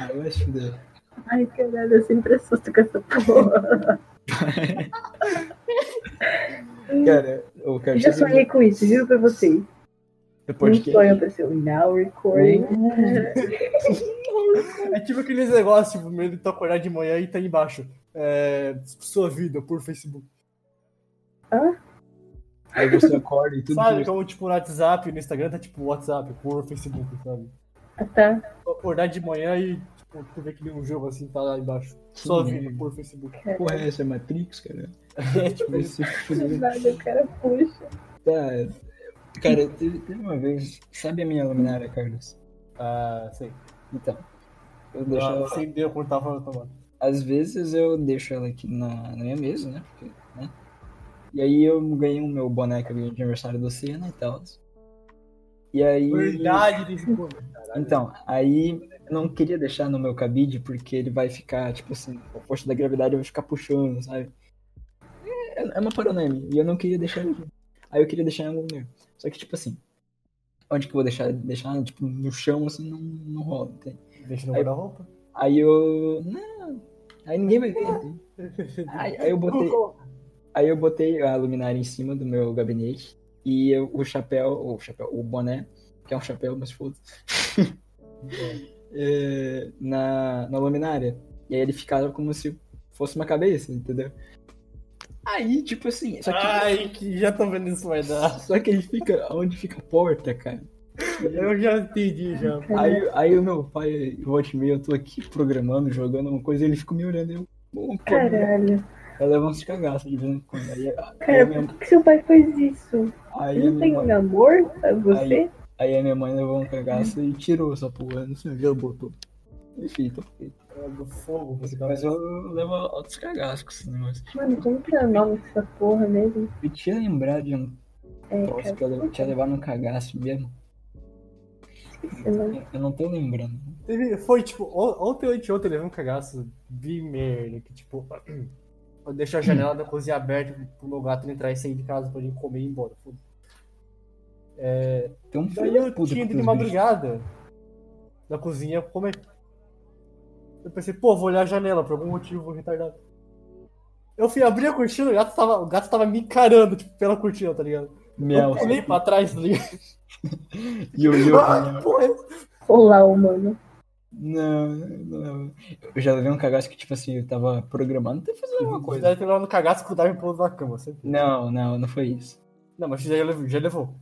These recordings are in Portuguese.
Ah, vai se fuder. Ai, caralho, eu sempre assusto com essa porra. Cara, Eu já sonhei com isso, juro pra vocês. Depois Um que. sonho apareceu now recording. É tipo aqueles negócios, tipo, meio de tu acordar de manhã e tá embaixo. É, sua vida por Facebook. Aí você acorda e tudo. Sabe? Como tipo no WhatsApp, no Instagram tá tipo WhatsApp por Facebook, sabe? Ah, tá. Acordar de manhã e tipo, tu vê que nem um jogo assim, tá lá embaixo. Sim. vida por Facebook. Porra, é essa é Matrix, cara? É tipo Vai isso. se fuder. Nada, o cara puxa. Tá. Cara, teve, teve uma vez. Sabe a minha luminária, Carlos? Ah, sei. Então. Eu deixo Ela ela. acendeu quando tava tomando. Às vezes eu deixo ela aqui na, na minha mesa, né? Porque, né? E aí eu ganhei o meu boneco de aniversário do Senna e tal. E aí. Verdade. Então, aí eu não queria deixar no meu cabide porque ele vai ficar, tipo assim, a força da gravidade vai ficar puxando, sabe? É, é uma minha, e eu não queria deixar ele. Aí eu queria deixar em algum lugar. Só que, tipo assim, onde que eu vou deixar? Deixar, tipo, no chão, assim, não, não rola, entende? Deixa no guarda-roupa. Aí eu. Não. Aí ninguém vai ver. Aí, aí eu botei. Aí eu botei a luminária em cima do meu gabinete e eu- o chapéu, o chapéu, o boné, que é um chapéu, mas foda é, na, na luminária. E aí ele ficava como se fosse uma cabeça, entendeu? Aí, tipo assim, só que, Ai, que já tô vendo isso vai dar. só que ele fica onde fica a porta, cara. Eu já entendi já. Aí, aí o meu pai, volte e meia, eu tô aqui programando, jogando uma coisa, e ele fica me olhando e eu. "Pô, pô, Caralho. Eu levo uns cagaços de vez em quando. Aí, aí, Cara, minha, por que seu pai faz isso? aí, Ele não tem um amor a você? aí a minha mãe levou um cagaço e tirou essa porra. Não sei onde ela botou. Enfim, tô feito. É do fogo, você Mas eu levo outros cagaços com esse negócio. Mano, como que é o nome dessa porra mesmo? Eu tinha lembrado de um É, cara, que eu tinha levado no cagaço mesmo. o nome. Eu não tô lembrando. Foi tipo, on- ontem ou anteontem eu levei um cagaço de merda, que tipo, eu deixo a janela da cozinha aberta pro meu gato entrar e sair de casa pra ele comer e ir embora. foda. Tem um filho Daí da eu tinha ido de madrugada na cozinha comer. Eu pensei, pô, vou olhar a janela, por algum motivo retardado. Eu fui abrir a cortina, o gato tava, o gato tava me encarando, tipo, pela cortina, tá ligado? Miau. Eu pulei pra trás, tá ligado? E eu, e eu, Ah, Olá, humano. Não, não. Eu já levei um cagaço que, tipo assim, eu tava programando até fazer alguma coisa. Deve ter lá no cagaço que o Darwin pulou na cama, sempre. Não, não, não foi isso. Não, mas já levou. Já levou.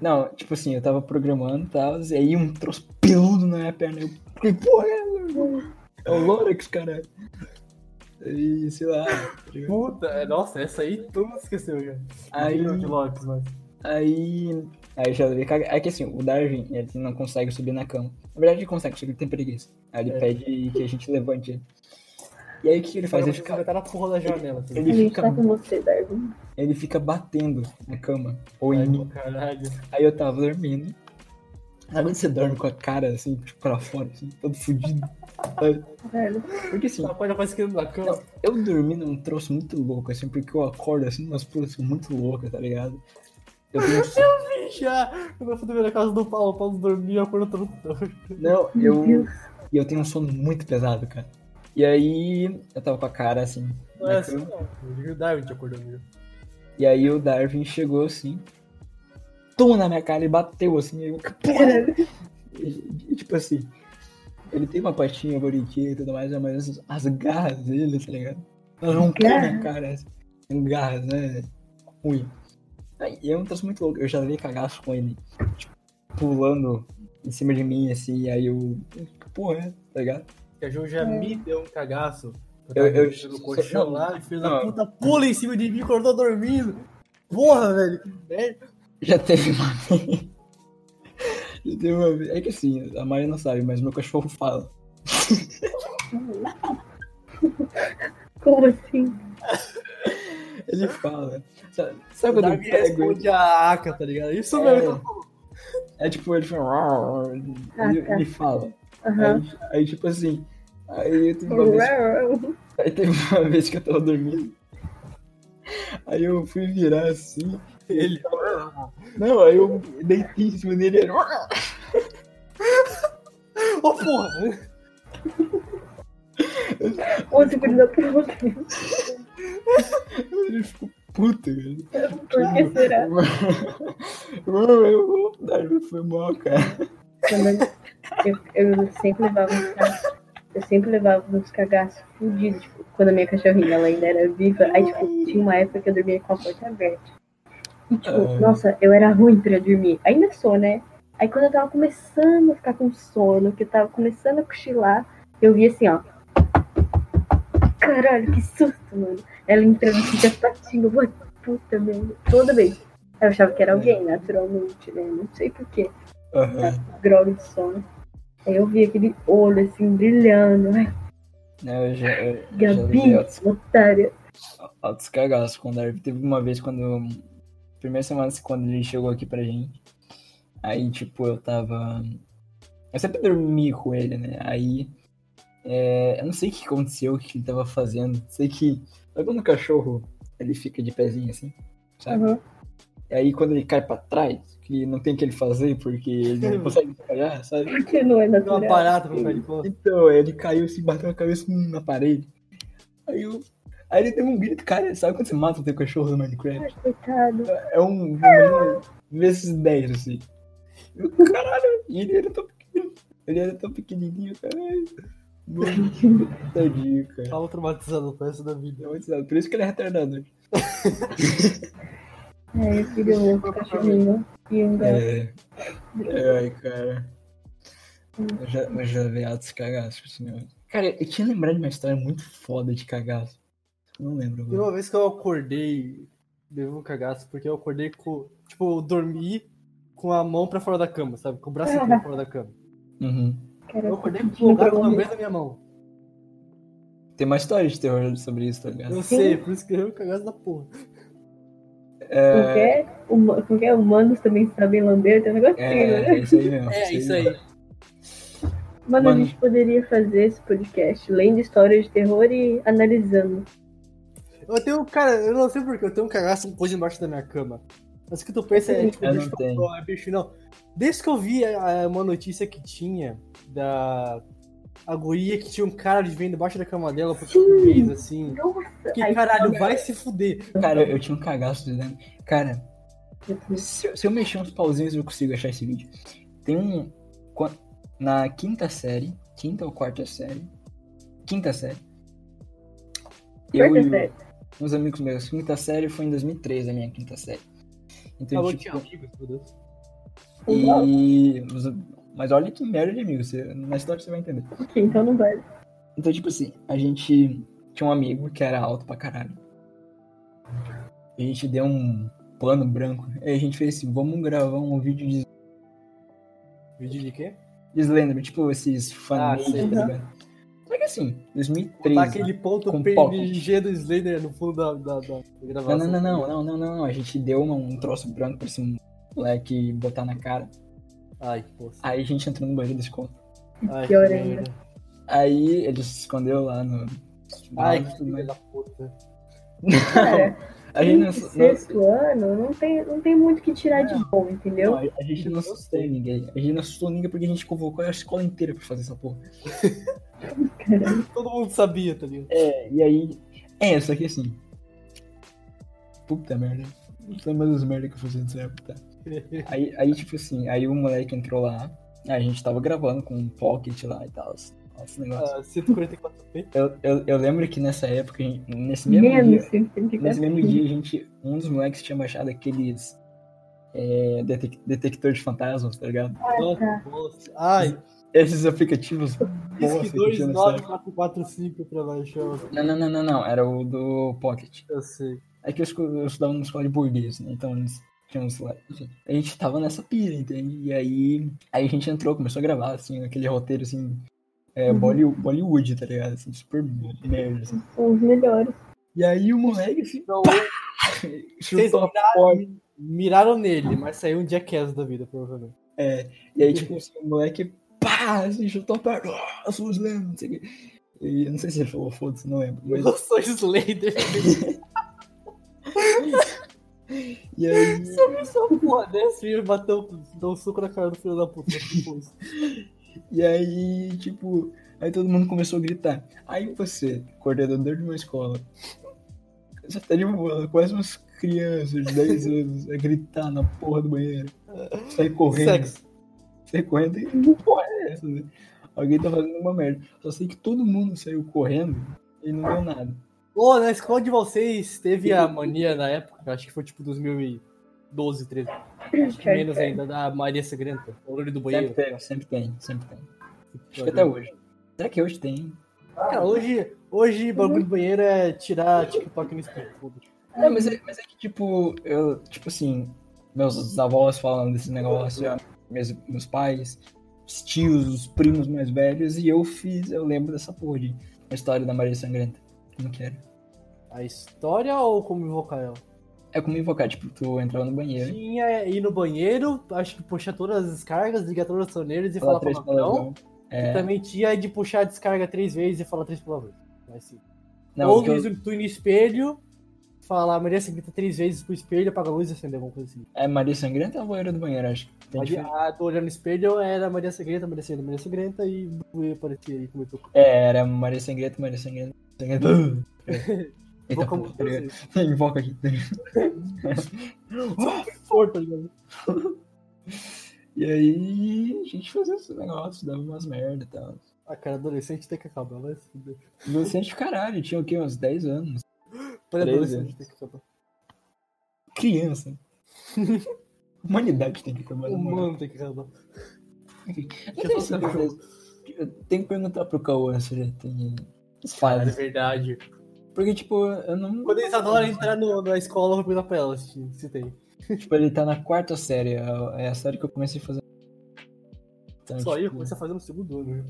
Não, tipo assim, eu tava programando e tal, e aí um troço peludo na minha perna. Eu falei, porra, é, é o Lorex, caralho. E sei lá. tá? Puta, é, nossa, essa aí todo mundo esqueceu já. Aí, de mas. aí, aí já levei cagado. É que assim, o Darwin, ele não consegue subir na cama. Na verdade, ele consegue, só que ele tem preguiça. Aí ele É. pede que a gente levante ele. E aí o que que ele faz? Ele fica, vai estar na porra da janela. Tá? A ele gente fica, tá com você, Darwin. ele fica batendo na cama. Ou em mim. caralho. Aí eu tava dormindo. Sabe quando você dorme com a cara assim, tipo, pra fora, assim, todo fudido? Porque assim, pode fazer esquerda na cama. eu dormi num troço muito louco, assim, porque eu acordo assim, umas assim, muito loucas, tá ligado? Eu tenho. Já! Quando eu fui dormir na casa do Paulo, o Paulo dormia, eu acordo todo torto. Não, eu. E eu tenho um sono muito pesado, cara. E aí, eu tava com a cara assim. Não é assim, cama. não. O Darwin te acordou mesmo. E aí o Darwin chegou assim. Tum na minha cara e bateu assim. Eu! E, tipo assim, ele tem uma patinha bonitinha e tudo mais, mas as, as garras dele, tá ligado? Elas vão na Garras? cara. Assim. Garras, né? Ruim. E é um troço muito louco. Eu já dei cagaço com ele, tipo, pulando em cima de mim, assim, e aí eu. Porra, é? Tá ligado? Que a Ju já me deu um cagaço. Eu- eu- Eu, no colchão lá, e filho não. da puta pula em cima de mim quando eu tô dormindo. Porra, velho, que merda. Já teve uma vez. Já teve uma vez. É que assim, a Maria não sabe, mas meu cachorro fala. Como assim? Ele fala. Sabe, O quando eu Darwin pego ele? responde a Aka, tá ligado? Isso É. mesmo. É tipo, ele fala. Ele, ele fala. Aham. Aí, aí, tipo assim. Aí teve uma vez. Aí teve uma vez que eu tava dormindo. Aí eu fui virar assim. Ele. Não, aí eu deitei em cima dele. Ele... Ô, porra! Um segundo da. Ele ficou puto, cara. Por que será? Mano, eu vou dar, foi mal, cara. Eu, eu sempre levava uns cagaços. Eu sempre levava uns cagaços fudidos, tipo, quando a minha cachorrinha ela ainda era viva. Aí, tipo, tinha uma época que eu dormia com a porta aberta. E, tipo, Ah. nossa, eu era ruim pra dormir. Ainda sou, né? Aí quando eu tava começando a ficar com sono, que eu tava começando a cochilar, eu vi assim, ó. Caralho, que susto, mano. Ela entrando assim as patinhas, eu, puta merda. Toda vez. Eu achava que era alguém, naturalmente, né? Não sei porquê. Aham. Droga de sono. Aí eu vi aquele olho assim, brilhando. Ai, É, Eu já, eu já Gabi, altos, otária. altos cagaços com o Darby. Teve uma vez quando. Primeira semana assim, quando ele chegou aqui pra gente. Aí, tipo, eu tava. Eu sempre dormi com ele, né? Aí. é, eu não sei o que aconteceu, o que ele tava fazendo. Sei que. Sabe quando o cachorro ele fica de pezinho assim? Sabe? Uhum. E aí quando ele cai pra trás, que não tem o que ele fazer porque ele não consegue trabalhar, sabe? Porque não é natural. uma parada pra ficar de. Então, ele caiu assim, bateu a cabeça na parede. Aí eu. Aí ele deu um grito, cara, sabe quando você mata o teu cachorro no Minecraft? Ai, coitado. É um. um vezes 10, assim. Eu, caralho, ele era tão pequenininho. Ele era tão pequenininho, caralho. Mano, tadinho, cara. Tava traumatizado pro resto da vida. É muito engraçado. Por isso que ele é retardado. É, eu queria um outro cachorrinho e um gato. É. é, Ai, cara. Eu já, eu já vi altos cagaços, senhor. Cara, eu tinha lembrado de uma história muito foda de cagaço. Eu Não lembro agora. uma vez que eu acordei, levei um cagaço, porque eu acordei com. Tipo, eu dormi com a mão pra fora da cama, sabe? Com o braço pra fora da cama. Uhum. Cara, Eu acordei com o tinha gato pra na minha mão. Tem uma história de terror sobre isso, tá ligado? Eu sei, por isso que eu cagaço da porra. É, Qualquer, huma- qualquer humanos também sabem lamber, tem um negocinho, é, né? é isso aí mesmo. É, isso aí. mesmo. Mano, a Mano. gente poderia fazer esse podcast lendo histórias de terror e analisando. Eu tenho, cara, eu não sei porque eu tenho um cagaço com coisa embaixo da minha cama. Mas o que tu pensa é, tipo, Eu não bicho, tenho. é bicho, não. Desde que eu vi a- a- uma notícia que tinha da a guria que tinha um cara de vendo debaixo da cama dela por um mês, assim. Nossa, Que caralho, vai se fuder. Cara, eu tinha um cagaço de dentro. Cara, se, eu- se eu mexer uns pauzinhos eu consigo achar esse vídeo. Tem um. Na quinta série, quinta ou quarta série? Quinta série. Eu Quarta e o- série. uns amigos meus. Quinta série foi em 2013, a minha quinta série. Então, Falou que tipo, tinha amigos, meu Deus. e. Mas olha que merda de amigo. Você, na história você vai entender. Ok, então não vale. Então, tipo assim, a gente tinha um amigo que era alto pra caralho. A gente deu um pano branco. Aí a gente fez assim, vamos gravar um vídeo de Vídeo de quê? de Slenderman, tipo esses Ah, fanmade, tá ligado? Só que assim, Botar 2013. aquele ponto com PNG do Slender no fundo da, da, da Não, gravação. não, não, não, não, não, não, não. A gente deu uma- um troço branco pra esse moleque botar na cara. Ai, poxa. Aí a gente entrou no banheiro desse conto. Ai, Pior que ainda. merda. Aí ele se escondeu lá no. Ai, que filha da puta. Cara, a gente não, quinto, não, sexto ano, não tem, não tem muito o que tirar de bom, entendeu? Não, a a gente não assustou ninguém. A gente não assustou ninguém porque a gente convocou a escola inteira pra fazer essa porra. Todo mundo sabia, tá ligado? É, e aí. É, só que assim. Puta merda. Não sei mais as merda que eu fazia nessa época. tá? Aí, aí, tipo assim, aí o moleque entrou lá. A gente tava gravando com um pocket lá e tal. Esse negócio. Ah, 144p. Eu, eu, eu lembro que nessa época, nesse mesmo menos dia. 134. Nesse mesmo dia, a gente. Um dos moleques tinha baixado aqueles. É, detec- detector de fantasmas, tá ligado? Ah, tá. Nossa. Ai, Esses aplicativos. bosta que que tinha nessa época. 29445 pra baixar. Não, não, não, não, não. Era o do Pocket. Eu sei. É que eu, estudava numa escola de burguês, né? Então eles tinham uns lá. Enfim, a gente tava nessa pira, entende? E aí, aí a gente entrou, começou a gravar, assim, aquele roteiro, assim, é, Uhum. Bolly- Bollywood, tá ligado? Assim, super merda, assim. Os melhores. E aí o moleque, assim, Então, vocês miraram, miraram nele, mas saiu um Jackass da vida, provavelmente. É, e aí, tipo, assim, o moleque, pá, assim, chutou a. Oh, eu sou o Slam, não sei o quê. E eu não sei se ele falou, foda-se, não lembro. Mas, Eu sou Slater. e aí, Só porra dessa e bateu, deu um soco na cara do filho da puta. Depois. E aí, tipo, aí todo mundo começou a gritar. Aí você, coordenador de uma escola, você tá de boa, quase umas crianças de 10 anos a gritar na porra do banheiro. Sai correndo. Sexo. Sai correndo e que porra é essa, né? Alguém tá fazendo uma merda. Só sei que todo mundo saiu correndo e não deu nada. Ô, na escola de vocês teve a mania na época, acho que foi tipo 2012, 13. Acho que menos ainda, da Maria Segrenta, o olho do banheiro. Sempre tem, sempre tem, sempre tem. Acho que até hoje. Será que hoje tem? Cara, hoje, hoje bagulho do banheiro é tirar TikTok no espelho. É, mas é, mas é que, tipo, eu, tipo assim, meus avós falando desse negócio, meus, meus pais, os tios, os primos mais velhos, e eu fiz, eu lembro dessa porra de a história da Maria Sangrenta. Como que era? A história ou como invocar ela? É como invocar, tipo, tu entrava no banheiro, Tinha ir no banheiro, acho que puxar todas as descargas, ligar todas as torneiras e falar falar três palavrão. palavrão. E É, também tinha de puxar a descarga três vezes e falar três palavrões. Mas, sim. não, Ou eu- tu ir no espelho, falar Maria Sangrenta três vezes pro espelho, apaga a luz e acender alguma coisa assim. é Maria Sangrenta ou a loira do banheiro, acho que tem Maria, ah, tô olhando no espelho, era Maria Sangrenta, Maria Sangrenta, Maria Sangrenta e aparecia aí como eu tô. É, era Maria Sangrenta, Maria Sangrenta, Sangrenta. Eita, Vou como porra, tá? Invoca aqui. for, tá ligado? E aí, a gente fazia esses negócios, dava umas merda e tal. Ah, cara, adolescente tem que acabar, vai se fuder. Adolescente, caralho, tinha o quê? Uns 10 anos. Pré-adolescente tem que acabar. Criança. Humanidade tem que acabar. Humano tem que acabar. Tenho que perguntar pro Cauã se ele tem as Cara, é verdade. Porque, tipo, eu não. Quando eles adoram entrar no- na escola, eu vou perguntar pra ela se, se tem. Tipo, ele tá na quarta série. É é a série que eu comecei a fazer. Então, Só aí, eu tipo, comecei a fazer no segundo ano.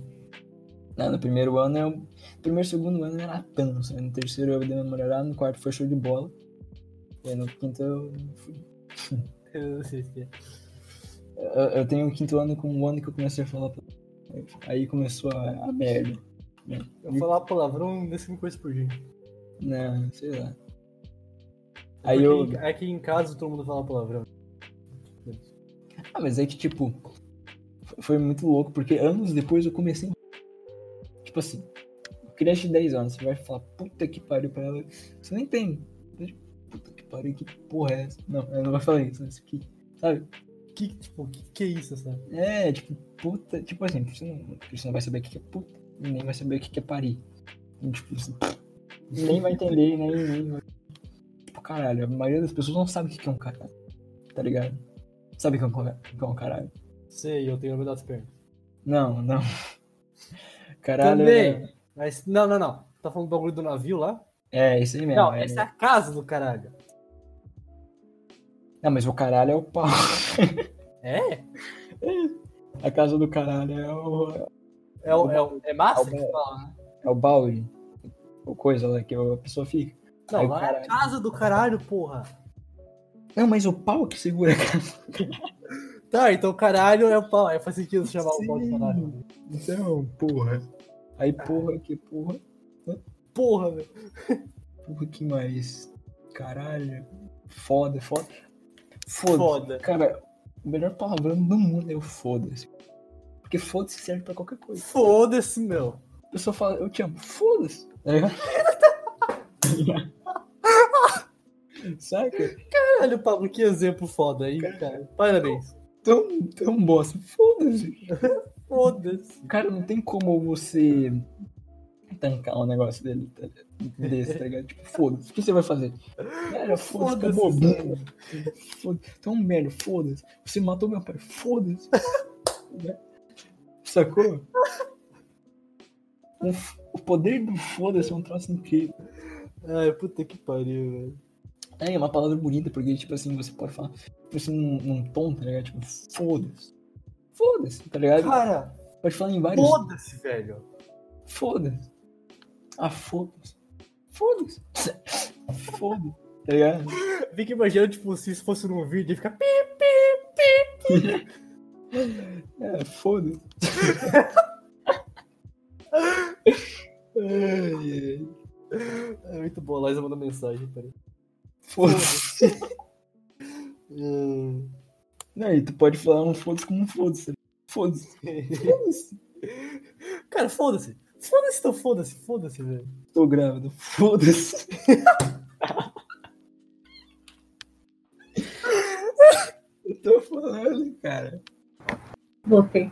Né? No primeiro ano eu. No primeiro segundo ano era tanto. sabe? No terceiro eu dei uma namorada, no quarto foi show de bola. E aí no quinto eu fui. Eu não sei se é. Eu, eu tenho o quinto ano com um ano que eu comecei a falar. Aí começou a, a merda. Eu falar palavrão desse uma coisa por gente. Não, sei lá. Aí eu. Porque Aqui em casa todo mundo fala palavrão. Ah, mas é que, tipo, foi muito louco, porque anos depois eu comecei. Tipo assim, criança de 10 anos, você vai falar, puta que pariu pra ela. Você nem tem. Puta que pariu, que porra é essa? Não, ela não vai falar isso, isso aqui. Sabe? Que, tipo, que, que é isso, sabe? É, tipo, puta. Tipo assim, você não, você não vai saber o que é puta, nem vai saber o que é parir. E, tipo assim, nem vai entender, nem, nem vai. Tipo, caralho, a maioria das pessoas não sabe o que é um caralho. Tá ligado? Sabe o que é um, que é um caralho? Sei, eu tenho medo das pernas. Não, não. Caralho. Também. Mas, não, não, não. Tá falando do bagulho do navio lá? É, isso aí mesmo. Não, é. essa é a casa do caralho. Não, mas o caralho é o pau. É? A casa do caralho é o, É, o, é, o- é massa É o- que fala, né? é o balde. Ou coisa lá que a pessoa fica. Não, Aí o lá é a caralho. casa do caralho, porra. Não, mas o pau que segura a casa. Tá, então caralho é o pau. É faz sentido chamar o pau de Sim. caralho. Então, porra. Aí, porra, que porra. Porra, velho. Porra, que mais? Caralho. Foda, foda. Foda. Foda. Cara, o melhor palavrão do mundo é o foda-se. Porque foda-se serve pra qualquer coisa. Foda-se, meu. A pessoa fala, eu te amo, foda-se. Tá ligado? Saca? Caralho, Pablo, que exemplo foda aí, cara. Parabéns. Tão, tão bosta. Foda-se. Foda-se. Cara, não tem como você tancar um negócio dele, tá- desse, tá ligado? Tipo, foda-se. O que você vai fazer? Cara, foda-se, acabou. bunda. Foda-se. Um merda, foda-se. Você matou meu pai, foda-se. Sacou? O poder do foda-se é um troço incrível. Ai, puta que pariu, velho. É, é uma palavra bonita, porque, tipo assim, você pode falar, tipo assim, num, num tom, tá ligado? Tipo, foda-se. Foda-se, tá ligado? Cara, Pode falar em vários. foda-se, velho. Foda-se. Ah, foda-se. Foda-se. Foda-se. Tá ligado? Fica imaginando, tipo, se isso fosse num vídeo, ia ficar pi, pi, pi. É, foda-se. É muito bom, a Liza mandou mensagem, peraí. Foda-se. Hum, Não, e tu pode falar um foda-se como um foda-se. Foda-se. Foda-se. Cara, foda-se. Foda-se, então foda-se, foda-se, velho. Tô grávida. Foda-se. Eu tô falando, cara. Voltei.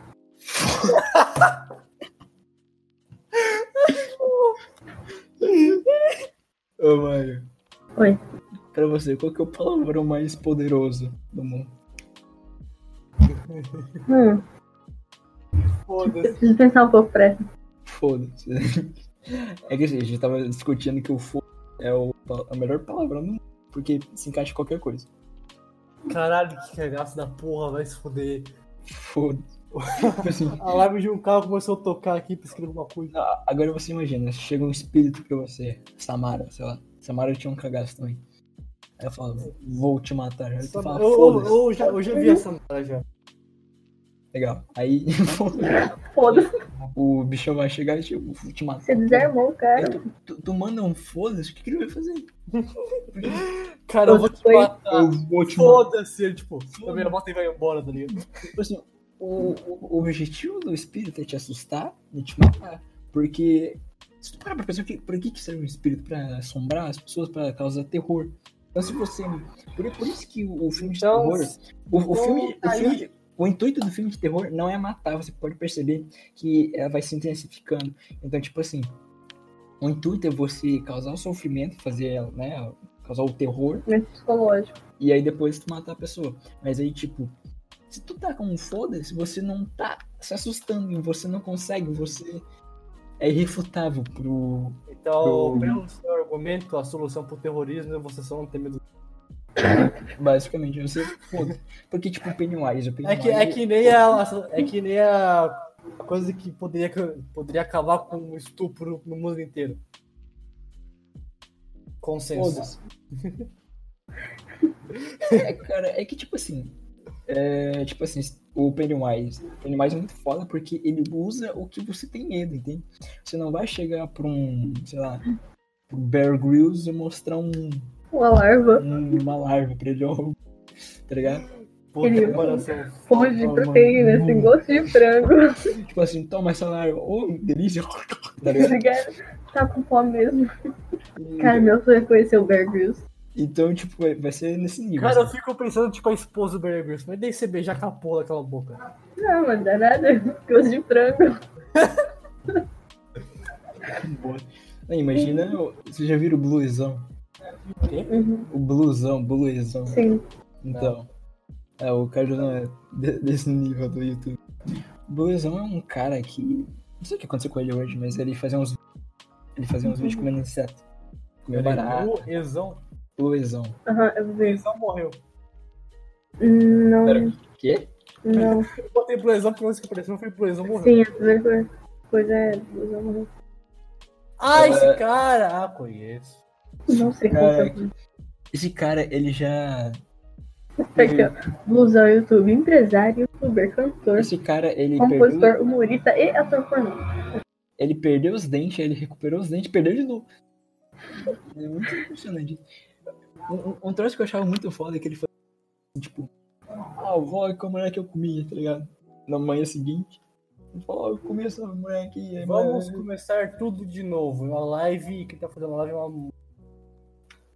Ô, Mário. Oi. Pra você, qual que é o palavrão mais poderoso do mundo? Hum, Foda-se. preciso pensar um pouco pra. Foda-se. É que assim, a gente tava discutindo que o foda é o, a melhor palavrão do mundo. Porque se encaixa em qualquer coisa. Caralho, que cagaço da porra, vai se foder. Foda-se. Assim, A live de um carro começou a tocar aqui pra escrever uma coisa. a- agora você imagina, chega um espírito pra você, Samara, sei lá. Samara tinha um cagaço também. Aí eu falo, vou te matar. Aí tu Eu, fala, eu, foda-se. eu já, eu já vi essa cara já. Legal. Aí Foda-se, o bichão vai chegar e tipo, te matar. você desarmou o cara. tu, tu- tu manda um foda-se, o que, que ele vai fazer? Cara, eu vou te matar. Eu vou te matar. Foda-se, ele, tipo, a minha moto e vai embora, tá ligado? Tipo assim, o, o, o objetivo do espírito é te assustar e te matar. Porque se tu parar pra pensar, que- por que, que serve o espírito? Pra assombrar as pessoas, pra causar terror. Então se você. Por, por isso que o, filme de Então, terror. O, o filme, o, aí- filme o intuito do filme de terror não é matar, você pode perceber que ela vai se intensificando. Então, tipo assim, o intuito é você causar o sofrimento, fazer, né, causar o terror, Momento psicológico. e aí depois tu matar a pessoa. Mas aí, tipo, se tu tá com um foda-se, você não tá se assustando, você não consegue, você é irrefutável pro. Então, Pro- pelo seu argumento, a solução pro terrorismo é você só não ter medo. Basicamente, você foda. Porque, tipo, o Pennywise, o É Pennywise. que, é que nem a. É que nem a coisa que poderia, poderia acabar com o estupro no mundo inteiro. Consenso. É, cara, é que, tipo assim. É, tipo assim, o Pennywise. O Pennywise é muito foda porque ele usa o que você tem medo, entende? Você não vai chegar pra um, sei lá, pro Bear Grylls e mostrar um, Uma larva. um- uma larva pra ele, ó, tá ligado? Puta Ele-. Fonte de Oh, proteína, assim, gosto de frango. Tipo assim, toma essa larva, ô, delícia, tá Tá ligado? Tá com fome mesmo. Cara, meu sonho é conhecer o Bear Grylls. Então, tipo, vai, ser nesse nível. Cara, eu assim. fico pensando, tipo, a esposa do Barry Grylls. Mas daí você beijar com a porra daquela boca. Não, mas dá nada. Gosto de frango. Boa. Não, imagina, vocês já viram o bluesão? Uhum, O blusão, bluesão. sim. Então, é, o cara não é de- desse nível do YouTube. O bluesão é um cara que, não sei o que aconteceu com ele hoje, mas ele fazia uns, ele fazia uns vídeos comendo inseto. Comendo barato, O bluesão. Aham, eu O vi. Ezão morreu. Não, Pera. Quê? não. Eu botei Ezão porque que apareceu foi pro Ezão morreu. Sim, a primeira coisa é. eu não- Ah, esse É. cara! Ah, conheço. Não sei qual Cara, é. Esse cara, ele já. Tá aqui, ó. Blusão, YouTube, empresário, youtuber, cantor, Esse cara, ele perdeu, compositor, humorista e ator pornô. ele perdeu os dentes, ele recuperou os dentes perdeu de novo. É muito impressionante. Um, um, troço que eu achava muito foda é que ele foi tipo, ah, vó, que mulher que eu comi, tá ligado? Na manhã seguinte. Ele falou, ó, eu comi essa mulher aqui. Vamos mas- começar tudo de novo. Uma live, quem tá fazendo a live é uma.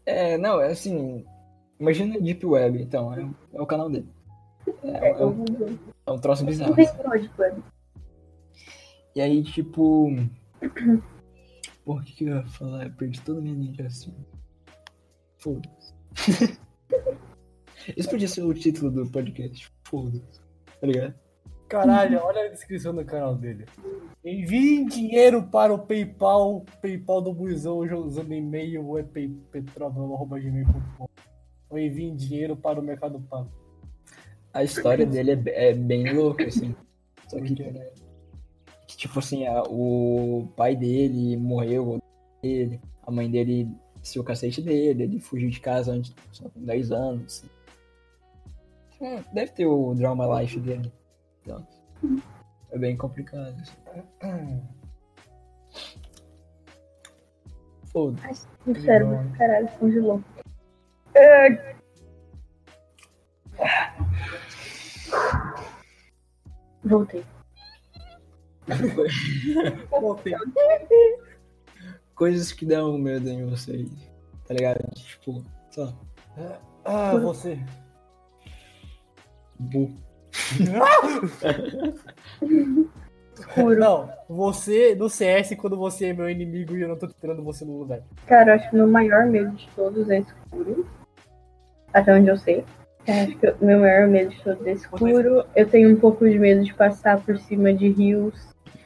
É, não, é assim. Imagina Deep Web, então, é, é o canal dele. É, É, um, é um troço bizarro. assim. E aí, tipo. Porra, o que, que eu ia falar? Eu perdi toda a minha linha de raciocínio. Foda-se. Esse podia ser o título do podcast. Foda-se. Tá ligado? Caralho, olha a descrição do canal dele. Envie dinheiro para o PayPal, PayPal do Buizão usando e-mail é petrova.gmail.com ou envie dinheiro para o Mercado Pago. A história dele é, é bem louca, assim. Só que, quê? que, tipo assim, a- o pai dele morreu, dele, a mãe dele se o cacete dele, ele fugiu de casa antes, só com 10 anos. assim. Hum, Deve ter o drama life dele. Então, é bem complicado. Foda-se. O cérebro, caralho, congelou. É, Voltei. Voltei. Coisas que dão medo em vocês. Tá ligado? Tipo, lá, Ah, você. bu. Não, você no CS quando você é meu inimigo e eu não tô tirando você no lugar. Cara, eu acho que o meu maior medo de todos é escuro. Até onde eu sei. Eu acho que o meu maior medo de todos é escuro. Eu tenho um pouco de medo de passar por cima de rios,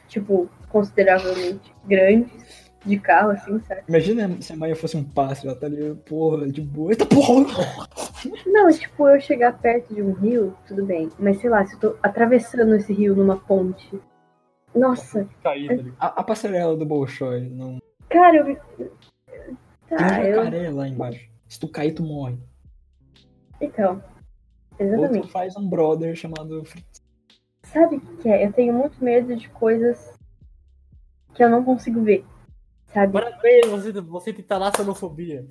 tipo, consideravelmente grandes, de carro, assim, sabe? Imagina se a Maia fosse um pássaro, ela tá ali, porra, de boa. Eita porra! Não, tipo, eu chegar perto de um rio, tudo bem. Mas sei lá, se eu tô atravessando esse rio numa ponte. Nossa, Caí, tá ligado? A, a passarela do Bolshoi, não. cara, eu. Tem um Tá, eu. jacaré lá embaixo. Se tu cair, tu morre. Então. Ou tu Exatamente. faz um brother chamado Fritz. Sabe o que é? Eu tenho muito medo de coisas que eu não consigo ver. Sabe? Parabéns, você, você tem talassanofobia.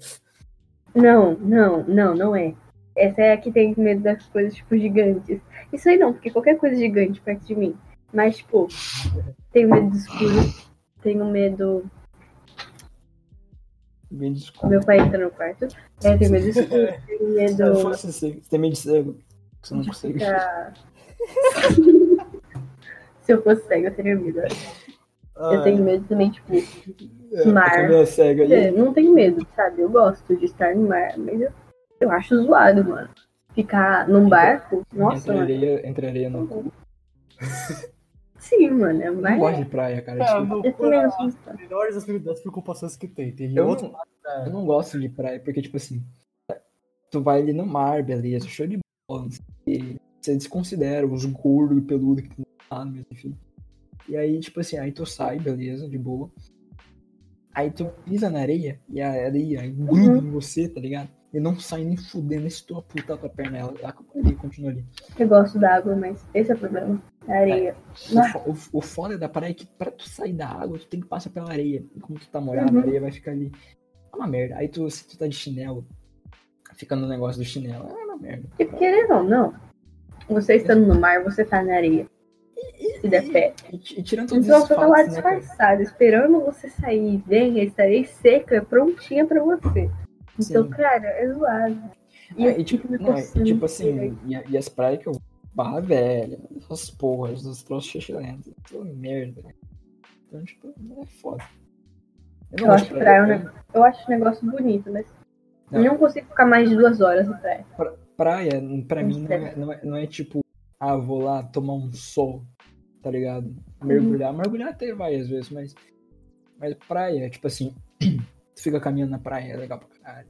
Não, não, não, não é. Essa é a que tem medo das coisas, tipo, gigantes. Isso aí não, porque qualquer coisa gigante perto de mim. Mas, tipo, tenho medo do escuro. Tenho medo. Me desculpa. Meu pai entra no quarto. É, tenho medo do escuro. Tenho medo você tem medo de cego. Você não consegue. ficar. Se eu fosse cego, eu teria medo. Eu tenho medo também, tipo, É, mar. É É, não tenho medo, sabe? Eu gosto de estar no mar, mas eu, eu acho zoado, mano. Ficar num barco, nossa, mano. Entraria, entraria no cu. Sim, mano, é Eu não gosto de praia, cara. Desculpa. no Eu também não sou menores das, das preocupações que tem. Tem Eu outro. não, eu não gosto de praia, porque, tipo assim, tu vai ali no mar, beleza, show de bola, não quê. Você desconsidera os gordos e peludos que tem lá, enfim. E aí, tipo assim, aí tu sai, beleza, de boa. Aí tu pisa na areia e a areia gruda em você, tá ligado? E não sai nem fudendo se tu aputar tua perna, ela, ela ali, continua ali. Eu gosto da água, mas esse é o problema. A areia. O, fo- o, o foda da praia é que pra tu sair da água, tu tem que passar pela areia. E como tu tá molhado, Uhum. a areia vai ficar ali. É uma merda. Aí tu, se tu tá de chinelo, fica no negócio do chinelo. É uma merda. E querendo ou não, você estando no mar, você tá na areia. Se der pé. E, e tirando todos Então você tá lá né, cara? disfarçado, esperando você sair bem, a areia seca, prontinha pra você. Então, Sim. cara, é zoado. E, eu e, tipo, não, e, tipo assim, e, a- e as praias que eu. Barra velha, essas porras, os troços. Tudo merda. né? Então, tipo, é foda. não Eu gosto acho praia um negócio- Eu acho o negócio bonito, mas Não. eu não consigo ficar mais de duas horas na praia. Praia, pra mim, não é, não, é, não é tipo, ah, vou lá tomar um sol, tá ligado? Mergulhar. Mergulhar até vai às vezes, mas. Mas praia, tipo assim, tu fica caminhando na praia, é legal pra caralho.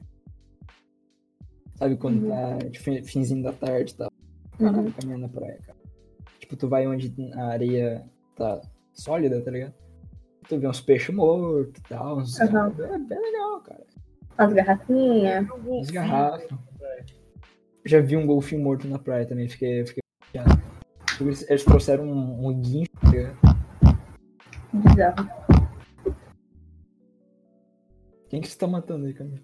Sabe quando Uhum. tá de fin- finzinho da tarde e tal? Caralho, Uhum. caminhando na praia, cara. Tipo, tu vai onde a areia tá sólida, tá ligado? Tu vê uns peixes mortos e tal. Uns... Aham. É bem legal, cara. As garrafinhas. As garrafas. Já vi um golfinho morto na praia também, fiquei, fiquei. Eles, trouxeram um, um guincho, tá? Bizarro. Quem que você tá matando aí, Camila?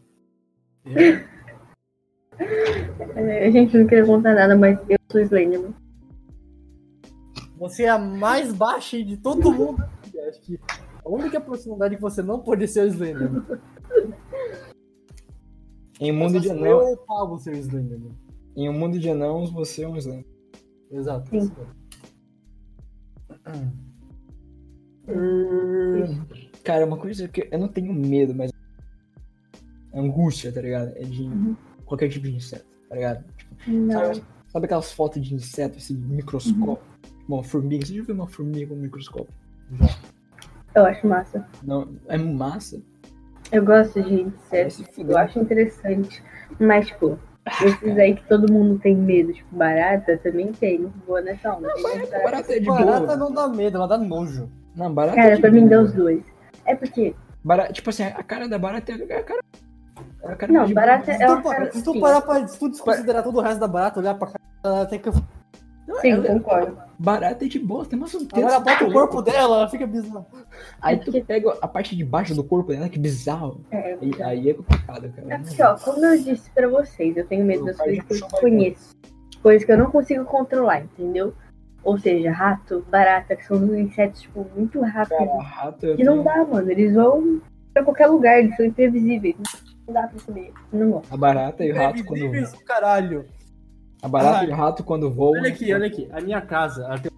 É, a gente não queria contar nada, mas eu sou Slenderman. Você é a mais baixa de todo mundo. Acho que a única personalidade que você não pode ser é o Slenderman. Em um mundo de Eu anão, pago ser o Slenderman. em um mundo de anãos, você é um Slender. Exato. Sim. Cara, uma coisa que eu não tenho medo, mas angústia, tá ligado? É de Uhum. qualquer tipo de inseto, tá ligado? Não. Sabe, sabe aquelas fotos de inseto, assim, de microscópio? Uma formiga, você já viu uma formiga com microscópio? Eu acho massa. Não, é massa. Eu gosto de insetos. se Eu acho interessante. Mas, tipo, esses aí que todo mundo tem medo, tipo, barata, também tem. Boa nessa onda. Mais barata. Barata é de Barata boa. não dá medo, ela dá nojo. Não, barata é Cara, de pra mim boa. dá os dois. É porque. Barata, tipo assim, a cara da barata é a cara. É a cara Não, de barata boa. é Se tu, cara. se tu parar pra se tu desconsiderar todo o resto da barata, olhar pra cara, ela tem que. Não, Sim, ela- concordo. Barata é de boa, tem mais um texto. Agora bota o corpo dela, ela fica bizarra. Aí tu pega a parte de baixo do corpo dela, que bizarro. É, Aí, aí é complicado, cara. É porque, ó, como eu disse pra vocês, eu tenho medo O das coisas que eu conheço. Coisas que eu não consigo controlar, entendeu? Ou seja, rato, barata, que são uns insetos, tipo, muito rápidos. Cara, rato eu Que não tenho- dá, mano. Eles vão pra qualquer lugar, eles são imprevisíveis. Não dá pra saber. Não gosto. A barata e o rato quando Imprevisíveis do caralho. A barata Ah, e o rato quando voam. Olha aqui, olha aqui. A minha casa, ela tem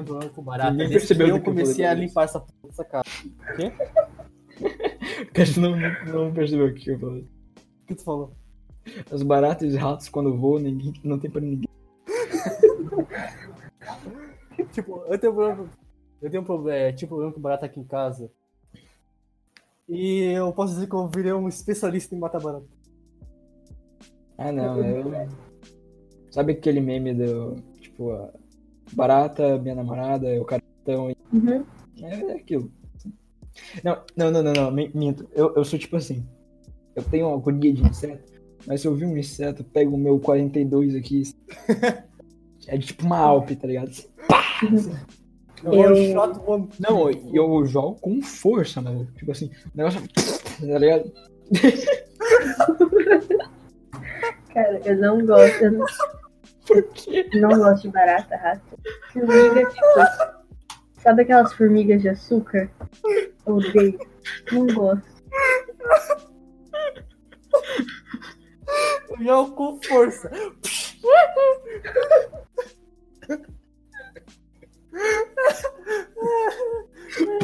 um problema com barata. Ninguém percebeu eu comecei a limpar essa dessa casa. Que a gente não, não percebeu o que eu falei. O que tu falou? As baratas e os ratos quando voam, ninguém, não tem pra ninguém. Tipo, eu tenho um problema. Eu tenho um problema, é, tipo, problema com barata aqui em casa. E eu posso dizer que eu virei um especialista em matar barata. Ah, não, eu. Sabe aquele meme do. Tipo, a barata, minha namorada, o cartão. e- Uhum. É aquilo. Não, não, não, não, não, mi- minto. Eu, eu sou tipo assim. Eu tenho uma agonia de inseto, mas se eu vi um inseto, eu pego o meu 42 aqui. É tipo uma Alpe, tá ligado? Eu, Eu- eu... one. Não, eu jogo com força, mano. Tipo assim, o negócio. Tá ligado? Cara, eu não gosto. Eu não, Por quê? não gosto de barata, rato. Formiga, tipo. Sabe aquelas formigas de açúcar? Eu odeio. Não gosto. Eu jogo com força.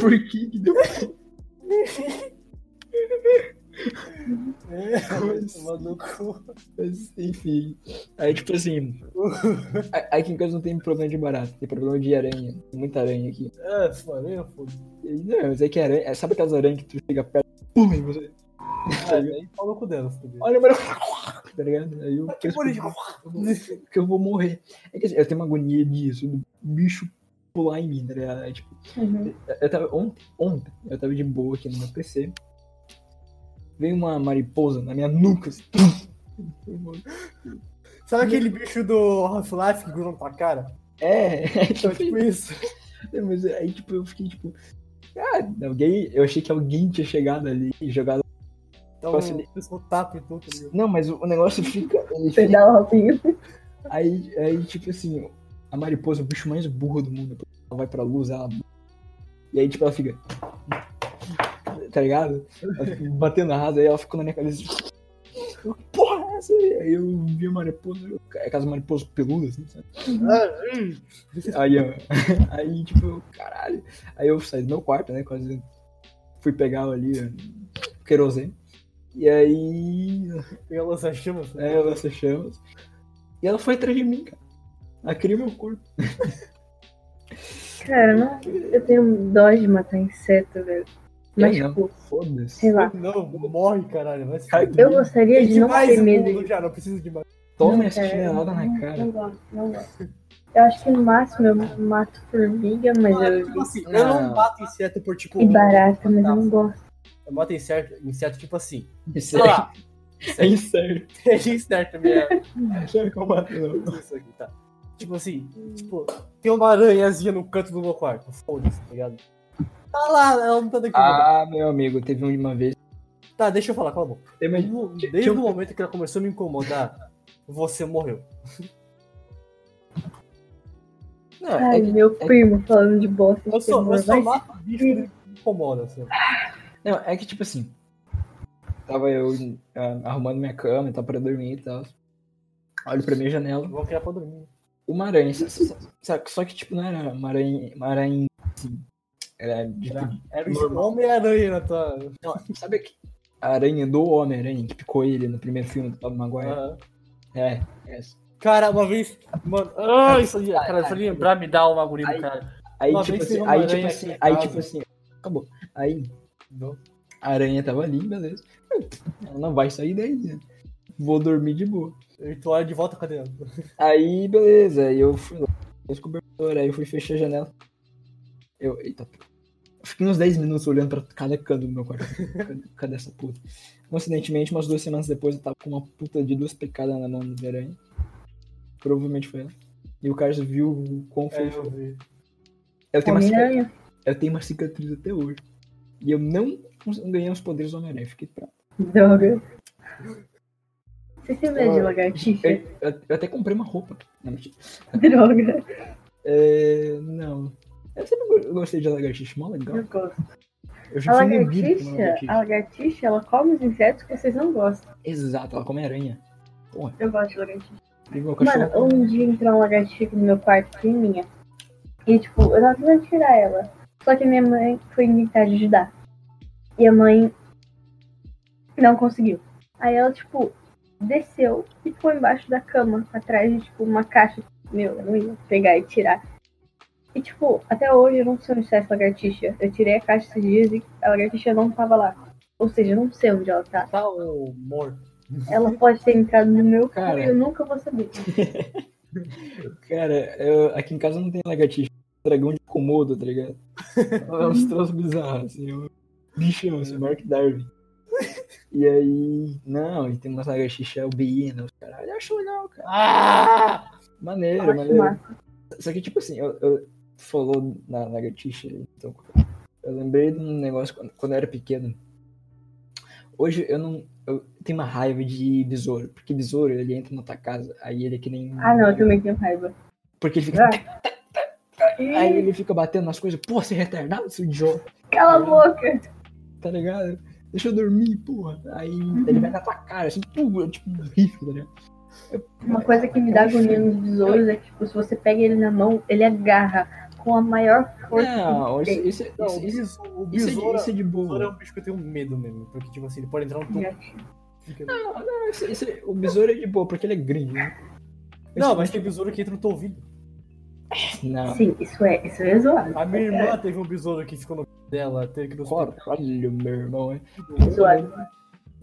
Por que que deu? É, maluco. Mas, enfim. Aí, tipo assim. a- Aqui em casa não tem problema de barata, tem problema de aranha. Tem muita aranha aqui. É, eu foda. E, Não, mas é que aranha. Sabe aquelas aranhas que tu chega perto, pum, e você. Ah, aí no cu delas também. Olha, mano. Tá ligado? Aí eu Que penso que eu vou- que eu vou morrer. É que assim, eu tenho uma agonia disso, do bicho pular em mim, tá ligado? É, tipo, Uhum. Eu tava, ontem, ontem, eu tava de boa aqui no meu PC. Veio uma mariposa na minha nuca. assim. Sabe aquele bicho do Half-Life que gruda na tua cara? É, é Então, tipo, tipo isso. mas aí tipo, eu fiquei tipo. Ah, alguém. Eu achei que alguém tinha chegado ali e jogado. Então, Tipo assim, o pessoal tapa e tudo, ligado? Não, mas o, negócio fica. Ele fica Pedal rapinho. aí, aí, tipo assim, a mariposa é o bicho mais burro do mundo. Ela vai pra luz, ela. E aí, tipo, ela fica. Tá ligado? Ela batendo a asa, aí ela ficou na minha cabeça. eu, Porra, é essa aí? Aí eu vi a mariposa, eu- é aquelas mariposas peludas, assim, sabe? Ah. Aí, ó, aí, tipo, eu, caralho. Aí eu saí do meu quarto, né? Quase fui pegar ali, ó, querosene. E aí, Tem a lança-chamas. é, ela se chamas. E ela foi atrás de mim, cara. Ela queria meu corpo. Cara, não, eu tenho dó de matar inseto, velho. Mas, Eu não. tipo, Foda-se. sei lá. Não, morre, caralho. Vai se. Eu gostaria de não ter medo já, não precisa de mais. Toma Não, essa cara, chinelada não, na cara. Não gosto, não gosto. Eu acho que no máximo eu mato formiga, mas eu. Tipo assim, eu não mato inseto por tipo. E barata, mas eu não gosto. Eu mato inseto, inseto tipo assim. Isso Sei lá. é incerto. É inseto também. É Não sabe como mato, não. isso aqui, tá. Tipo assim, tipo, tem uma aranhazinha no canto do meu quarto. Foda-se, tá ligado? Tá lá, ela não tá daqui. Ah, meu amigo, teve uma vez. Tá, deixa eu falar, cala a boca. Teve uma- No- tinha- Desde o um- momento que ela começou a me incomodar, você morreu. Não, é Ai, que- meu primo falando de bosta. Eu temor, eu vai mato bicho que me incomoda, assim. Não, é que tipo assim. Tava eu ah, arrumando minha cama e tal pra dormir e tal. Olho pra minha janela. Vou criar pra dormir. Uma aranha. Só, só- só- só que tipo, não era uma aranha. Uma aranha assim. Era tipo. Era o. Homem-Aranha na tua. Não, sabe que a aranha do Homem-Aranha que picou ele no primeiro filme do Tobey Maguire? É, essa. Cara, uma vez. Mano, ah, isso aí, cara, se eu lembrar, me dá uma agonia do Aí-. Aí, Uma tipo assim, teve uma aí, aranha tipo assim, aí, tipo assim, acabou. Aí a aranha tava ali, beleza. Ela não vai sair daí, né? Vou dormir de boa. Eu tô lá de volta, cadê ela? Aí, beleza, aí eu fui lá, cobertor, aí eu fui fechar a janela. Eu, eita, fiquei uns 10 minutos olhando pra cada canto do meu quarto. Cadê, essa puta? Coincidentemente, umas duas semanas depois, eu tava com uma puta de duas picadas na mão de aranha. Provavelmente foi ela. E o Carlos viu o quão foi. É, eu vi. Eu tenho, uma cicatriz, eu tenho uma cicatriz até hoje. E eu não ganhei os poderes do Homem-Aranha, fiquei pra. Droga. Vocês têm medo de lagartixa? Eu, eu- eu até comprei uma roupa. Não, mentira. Droga. É, não. Eu sempre go- gostei de lagartixa, mó legal. Eu gosto. Eu A lagartixa, a lagartixa, ela come os insetos que vocês não gostam. Exato, ela come aranha. Eu gosto de lagartixa. Mano, um dia entrou uma lagartixa aqui no meu quarto, pequenininha. E, tipo, eu tava tentando tirar ela. Só que minha mãe foi tentar ajudar. E a mãe não conseguiu. Aí ela, tipo, desceu e ficou embaixo da cama, atrás de, tipo, uma caixa. Meu, eu não ia pegar e tirar. E, tipo, até hoje eu não sei onde está essa lagartixa. Eu tirei a caixa esses dias e a lagartixa não tava lá. Ou seja, eu não sei onde ela tá. Tá o morto. Ela pode ter entrado no meu Cara. e eu nunca vou saber. Cara, eu- aqui em casa não tem lagartixa. Dragão de Komodo, tá ligado? É uns troços bizarros, assim. Um bichão, assim, Mark Darwin. E aí. Não, e tem umas lagartixas albinas, os caralho. Eu acho legal, cara. Ah! Maneiro, maneiro. massa. Só que, tipo assim, eu, eu falou na lagartixa, então eu lembrei de um negócio quando, quando eu era pequeno. Hoje eu não. Eu tenho uma raiva de besouro, porque besouro ele entra na tua casa, aí ele é que nem. Ah, não, eu também tenho raiva. Porque ele fica. Ah. Aí ele fica batendo nas coisas, pô, você é retardado, seu idiota, Cala a boca! tá ligado? Deixa eu dormir, porra. Aí ele vai na tua cara, assim, pô, tipo, um rifle, tá ligado? Uma coisa que me dá agonia nos besouros é que, tipo, se você pega ele na mão, ele agarra com a maior força. Não, que isso, isso, Não, o isso, isso, besouro, o isso, é, besouro, de, isso é de o besouro é boa. um bicho que eu tenho medo mesmo. Porque, tipo assim, ele pode entrar no. Fica- Não, não, isso, isso, o besouro é de boa, porque ele é grande, né? Não, mas tem besouro que entra no teu ouvido. Não. Sim, isso é, isso é zoado. A minha irmã teve um besouro que ficou no dela, teve que no. Caralho, meu irmão, é. É zoado.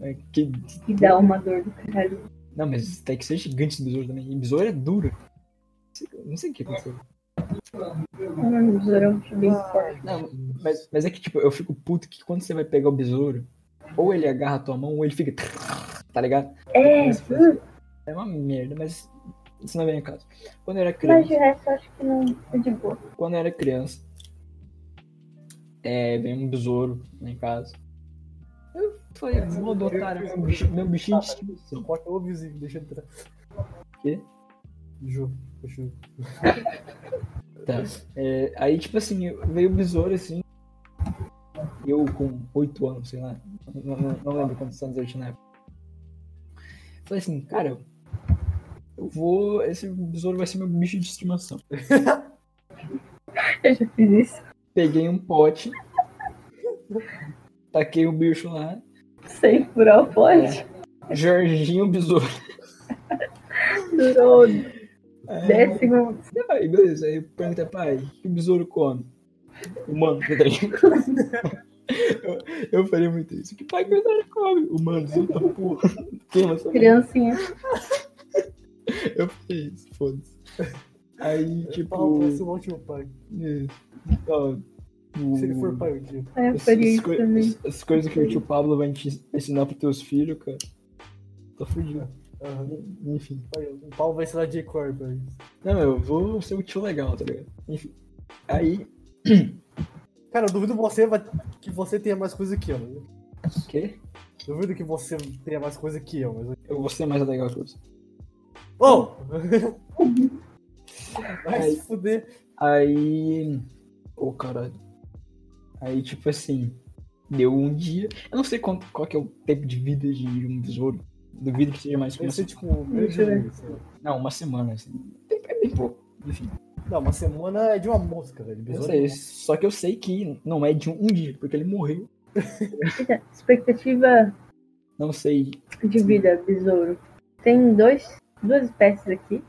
é que... Que dá uma dor do caralho. Não, mas tem que ser gigante esse besouro também. E besouro é duro. Não sei- Não sei o que aconteceu. O besouro é um bicho bem forte. Não, mas, mas é que, tipo, eu fico puto que quando você vai pegar o besouro, ou ele agarra a tua mão, ou ele fica. Tá ligado? É, É uma merda, mas isso não vem a caso. Quando eu era mas criança, de resto eu acho que não é de boa. quando eu era criança, é, veio um besouro lá em casa. Eu falei, vou adotar meu, bichinho de estimação. Corta o vizinho, deixa ele entrar. Quê? Ju, deixa Tá. É, aí, tipo assim, veio o besouro assim. Eu com 8 anos, sei lá. Não, não- não lembro quantos anos eu tinha na época. Falei assim, cara, eu vou. Esse besouro vai ser meu bicho de estimação. Eu já fiz isso. Peguei um pote, taquei o bicho lá, Sem furar o pote. Jorginho Besouro. Durou 10 segundos. Aí, beleza. Aí eu perguntei, pai, o que o besouro come? Humano, tá? Eu, eu falei muito isso. Que pai que o besouro come? Humano, você tá porra. Queima essa Criancinha. Eu falei isso, foda-se. Aí, Tipo, tipo. parece um ótimo pai. é, ó, o- Se ele for pai um dia. É, eu essas, faria isso também. as- as coisas que o tio Pablo vai te ensinar pros teus filhos, cara. Tá fudido. Aham. Enfim. O Paulo vai ensinar J-Core pra isso. Não, eu vou ser o tio legal, tá ligado? Enfim. Aí. Cara, eu duvido você que você tenha mais coisa que eu. Né? O quê? Duvido que você tenha mais coisa que eu, mas. Eu vou ser mais legal que você. Oh! vai Aí- se fuder. Aí. Ô, caralho. Aí, tipo assim. Deu um dia. Eu não sei quanto, qual que é o tempo de vida de um besouro. Duvido que seja mais que uma ser semana. tipo. lá. Não, uma semana, assim. É bem pouco. Enfim. Não, uma semana é de uma mosca, velho. Eu Besouro sei. Só que eu sei que não é de um dia, porque ele morreu. Expectativa Não sei. de vida, besouro. Tem dois, duas espécies aqui.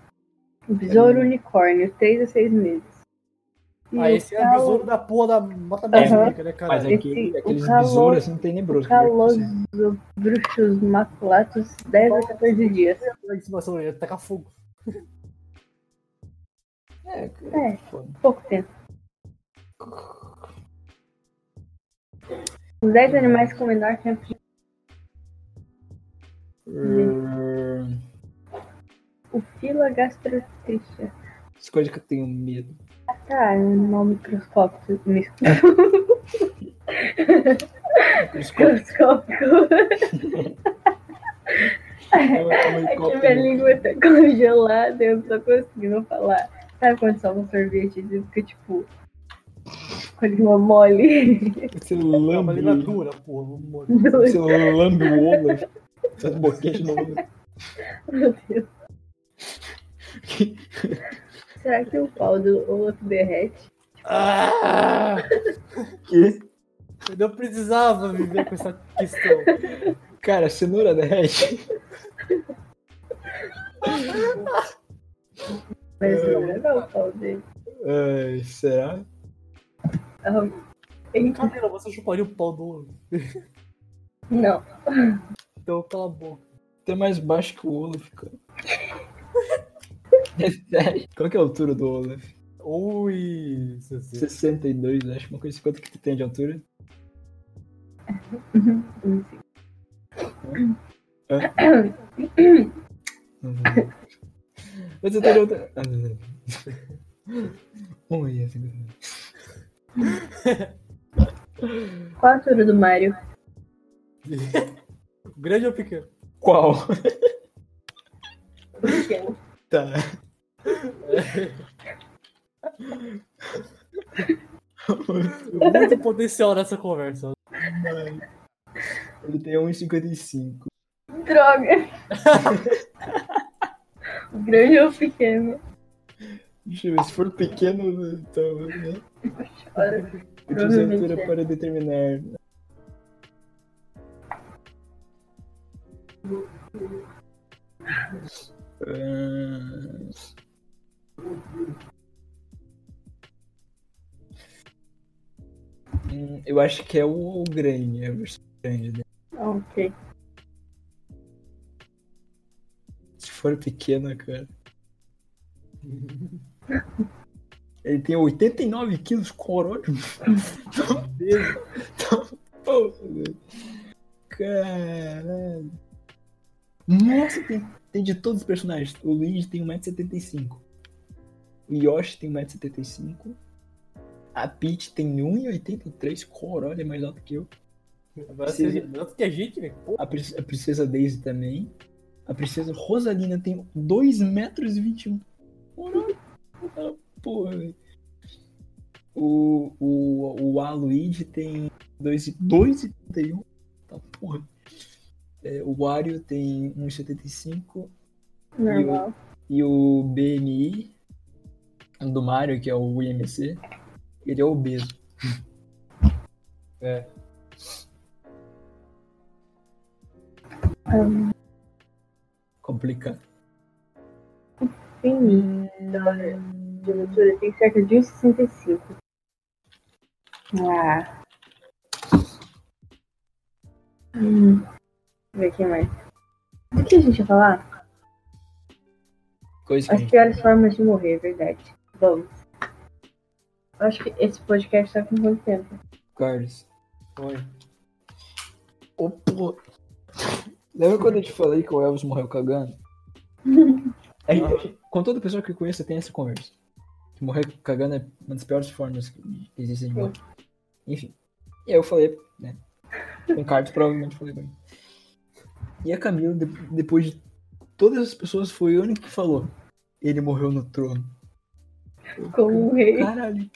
Besouro unicórnio, 3 a 6 meses. Ah, esse é o cal- besouro da porra da mata Aham. brasileira, né, cara? Mas é aquele, Esse- aqueles o calor- besouros assim tenebrosos. Caloso bruxos maculatos, 10 a 14 dias. Ia tacar fogo. É, É. Pouco tempo. Os 10 animais com menor tempo de Hum, O fila gastrotricha. As coisas que eu tenho medo. Ah, tá, é um mal microscópico. Microscópico. É É Minha língua tá congelada, eu não tô conseguindo falar. Sabe quando só um sorvete e fica tipo. Com a língua mole? Você É uma lambe, língua dura, porra. você lambe o Olaf. Faz boquete no Olaf. Meu Deus. Será que o pau do Olaf derrete? Ah! Que? Eu não precisava viver com essa questão. Cara, cenoura derrete. Mas não era o pau dele. Ai, será? Ah, ele- Camila, você chuparia o pau do outro. Não. Então cala a boca. Até mais baixo que o Olaf, cara. É. Qual que é a altura do Olaf? Ui, Cecê. 62, acho. Uma coisa assim. Quanto que tu tem de altura? Sei. Uhum. Você tem de altura. Ah, não, não. Oi, assim. Qual a altura do Mario? Grande ou pequeno? Qual? Pequeno. Tá. Muito potencial nessa conversa. Ele tem 1,55. Droga! Grande ou pequeno? Deixa eu ver, se for pequeno, então. Né? Chora. A altura é. para determinar. Ah, hum, eu acho que é o, o grande, é versão grande dele. Ah, Ok. Se for pequena, cara. Ele tem 89 quilos coródio. Porra, velho. Caralho. Nossa, tem, tem de todos os personagens. O Luigi tem 1,75m. O Yoshi tem 1,75m. A Peach tem 1,83m. Corolha é mais alto que eu. Agora você melhor que a gente, velho. A, Pri- a Princesa Daisy também. A Princesa Rosalina tem 2,21m. Ah, porra, velho. O, o, o Aluigi tem 2,31. Tá, porra. É, o Wario tem 1,75. Normal. E o BMI do Mario, que é o IMC, ele é obeso. É. Um, Complicado. sim, de altura tem cerca de 1,65. Ah. Hum. Deixa eu ver aqui mais. O que a gente ia falar? Coisa As piores formas de morrer, é verdade. Vamos. Acho que esse podcast tá com quanto tempo? Carlos. Oi. Pô. Lembra quando eu te falei que o Elvis morreu cagando? Com toda pessoa que eu conheço tem essa conversa. Que morrer cagando é uma das piores formas que existem de morrer. Enfim. E aí eu falei, né? Com o Carlos provavelmente falei pra mim. E a Camila, de- depois de todas as pessoas, foi a única que falou. Ele morreu no trono. Como um rei. Caralho.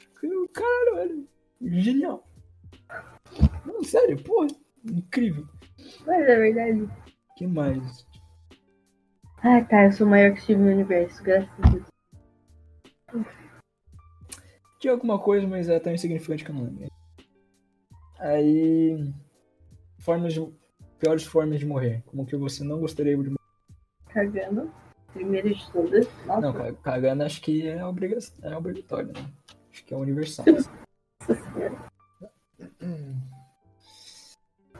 Caralho. Genial. Não, sério, porra. Incrível. Mas é verdade. que mais? Ah, tá. Eu sou o maior que Steve no universo, graças a Deus. Tinha alguma coisa, mas é tão insignificante que eu não lembro. Aí. Formas de. Piores formas de morrer. Como que você não gostaria de morrer? Cagando. Primeiro de todas. Nossa, Não, ca- cagando acho que é, obriga... é obrigatório, né? Acho que é universal. nossa senhora.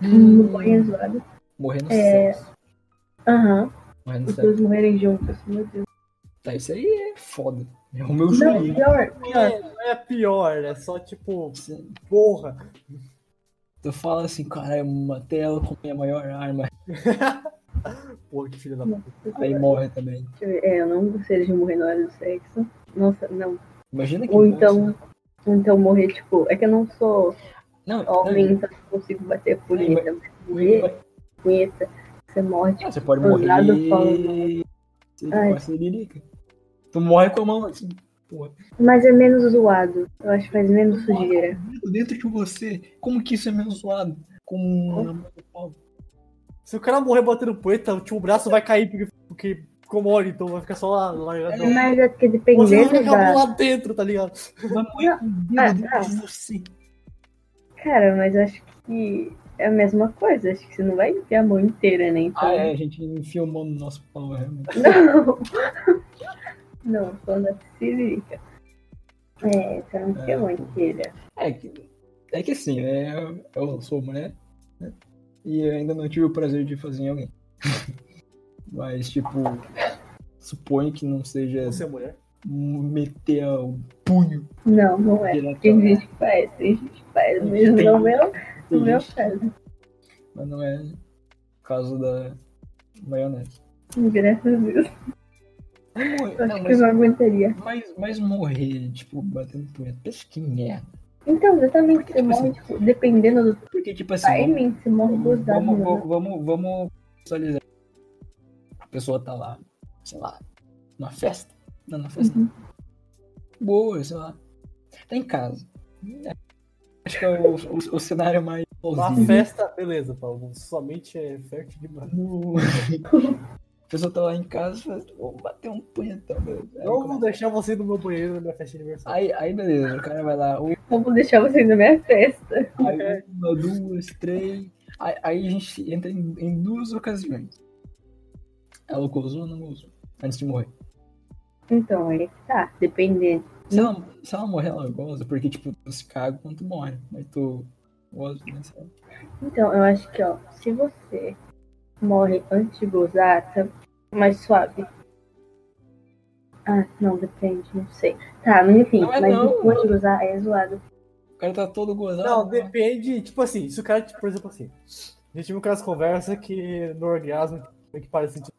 No Hum, banho zoado. morrer no É. sexo. Aham. Morrer no Os dois morrerem juntos. Meu Deus. Tá, isso aí é foda. É o meu Não, joelho. pior, Não pior. é, é pior, é só tipo, Você- porra. Tu fala assim, cara, eu matei ela com minha maior arma. Porra, que filha da puta. Aí morre também. É, eu não gostaria de morrer na hora do sexo. Nossa, não. Imagina que Ou então, ou então morrer, tipo, é que eu não sou Não, homem, então não consigo bater punheta. Mas morrer, punheta, você morre, tipo, Não, você pode morrer fala. Você Ai. com a siririca. Tu morre com a mão assim. Porra. Mas é menos zoado. Eu acho que faz menos sujeira. Dentro de você. Como que isso é menos zoado? Como um na mão do pau. Se o cara morrer batendo poeta, o último braço vai cair porque, porque ficou mole, então vai ficar só lá. lá Mas é que Você vai dependendo ficar da. lá dentro, tá ligado? Vai morrer com o dedo Ah, dentro não. de você. Cara, mas eu acho que é a mesma coisa. Acho que você não vai enfiar a mão inteira, né? Então... Ah, é, a gente enfia o mão no nosso pau, realmente. Não. Não, falando da Siririca. É, você não enfia a mão inteira. É que, é que assim, né? Eu sou mulher, né? E ainda não tive o prazer de fazer em alguém. Mas, tipo, suponho que não seja Você é mulher. meter o punho Não, não é. Tem gente que faz, tem gente que faz, mesmo Tem- no meu, Tem no meu gente, caso. Mas não é o caso da maionese. Graças a Deus. Não, acho que mas, eu não aguentaria. mas, mas morrer, tipo, batendo punheta, pensa que merda. Então, exatamente, Porque, tipo morre, assim, tipo, dependendo do Porque, tipo assim, vamos, timing, você morre gozado, vamos, mano. vamos, vamos, vamos visualizar. A pessoa tá lá, sei lá, numa festa. Não, na festa. Uhum. Boa, sei lá. Tá em casa. É, Acho que é o, o, o cenário mais Uma festa, beleza, Paulo. Somente é fértil demais. No- pessoa tá lá em casa e fala, vou bater um punhetão. beleza. Aí, Não vou começa- deixar você no meu banheiro na minha festa de aniversário. aí, aí beleza, o cara vai lá, Eu vou deixar vocês na minha festa. aí uma, duas, três. Aí, aí a gente entra em, em duas ocasiões. Ela gozou ou não gozou? Antes de morrer. Então, aí que tá, dependendo. Se ela, se ela morrer, ela goza, porque tipo, tu se caga quando tu morre. Mas tu goza, né? Então, eu acho que, ó, se você morre antes de gozar, tá mais suave. Ah, não, depende, não sei. Tá, mas enfim, Não é mas não. depois de gozar é zoado. O cara tá todo gozado. Não, né? depende, tipo assim, se o cara, tipo, por exemplo assim, a gente viu aquelas conversas que no orgasmo meio que parece sentir.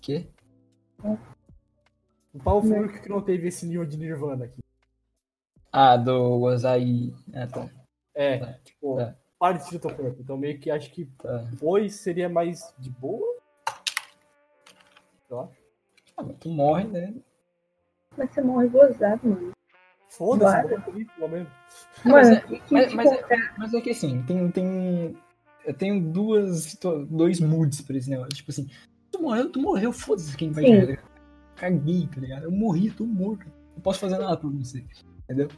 Quê? O Paulo único que não teve esse nível de nirvana aqui. Ah, do gozar e. Ah, tá. É, Tá. tipo, Tá. Para de sentir o teu corpo. Então meio que acho que tá. seria mais de boa. Eu acho. Ah, mas tu morre, né? Mas você morre gozado, mano. Foda-se, pelo menos. Mas Mano, é- mas- é- Mas é que assim, tem. tem eu tenho duas. dois moods pra esse negócio. Tipo assim, tu morreu, tu morreu, foda-se quem vai te ver. Caguei, tá ligado? Eu morri, tô morto. Não posso fazer nada por você. Entendeu?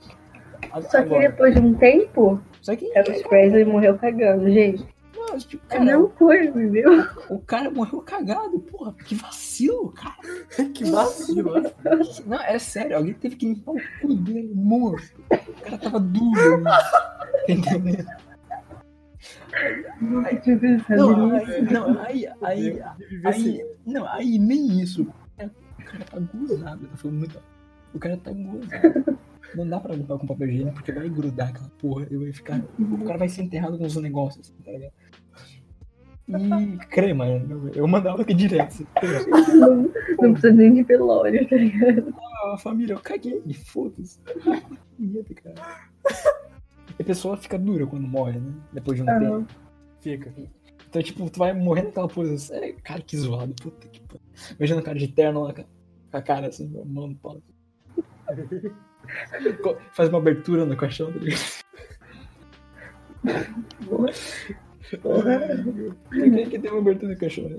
Só que depois de um tempo, só que. Elvis Presley morreu cagando, gente. Não, tipo, É cara, mesma coisa, entendeu? o cara morreu cagado, porra. Que vacilo, cara. que vacilo, né? Não, é sério, alguém teve que limpar o cu dele morto. O cara tava duro, né? Entendeu? Tinha pensado Não, aí, não, aí, aí, aí, não, aí nem isso. O cara tá gozado, tá falando muito. O cara tá gozado. Não dá pra limpar com papel higiênico porque vai grudar aquela porra e vai ficar. O cara vai ser enterrado com os negócios, assim, tá ligado? E crema, eu mandava aqui direto. assim, crema. Não, não precisa nem de velório, tá ligado? Ah, família, eu caguei, foda-se. A pessoa fica dura quando morre, né? Depois de um Ah, tempo. Fica. Então, tipo, tu vai morrer naquela posição. É, cara, que zoado, puta que pariu. Imagina o cara de terno lá com a- a cara assim, com a mão no pau. Faz uma abertura no caixão, tá ligado? Quem que tem uma abertura no caixão?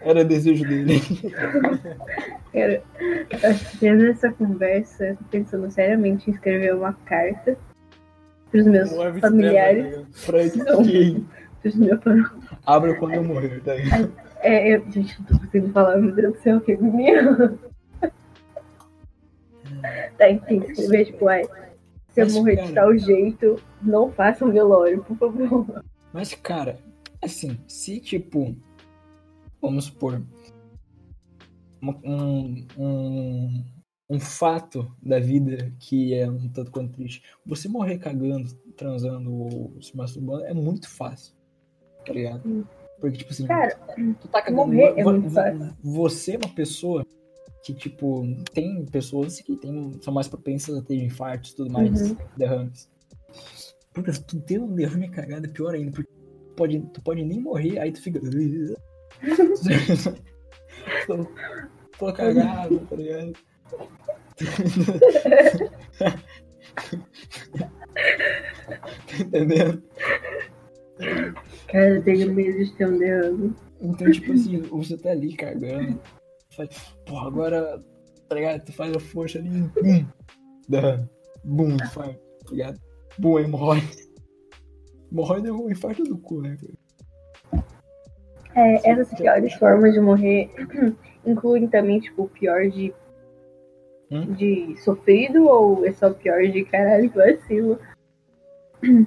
Era desejo dele. Cara, eu acho que tendo essa conversa, eu tô pensando seriamente em escrever uma carta pros meus Elvis familiares, pra quem? pros meus familiares. Abra quando eu morrer, tá ligado? É, eu, gente, não tô conseguindo falar, meu Deus do céu, que agonia. Tá, enfim, escrever, tipo, ai, se eu morrer de tal jeito, não faça um velório, por favor. Mas, cara, assim, se tipo. Vamos supor. Um, um, um fato da vida que é um tanto quanto triste. Você morrer cagando, transando ou se masturbando é muito fácil. Tá ligado? Hum. Porque, tipo assim, Cara, tu tá cagando. morrer é muito fácil. Você é uma pessoa que, tipo, tem pessoas que tem, são mais propensas a ter infartos e tudo mais, Uhum. derrames. Porque se tu tem um derrame cagado é pior ainda, porque pode, tu pode nem morrer, aí tu fica. tô, tô cagado, tá ligado? tá entendendo? Cara, eu tenho medo de ter um derrame. Então, tipo assim, você tá ali cagando. Faz, pô, agora, tá ligado? Tu faz a força ali, bum, dá, bum, faz, tá ligado? Bum, hemorroide. Hemorroide é um infarto do cu, né? cara? É, essas piores formas de morrer incluem também, tipo, o pior de, Hum? de sofrido ou é só o pior de caralho vacilo?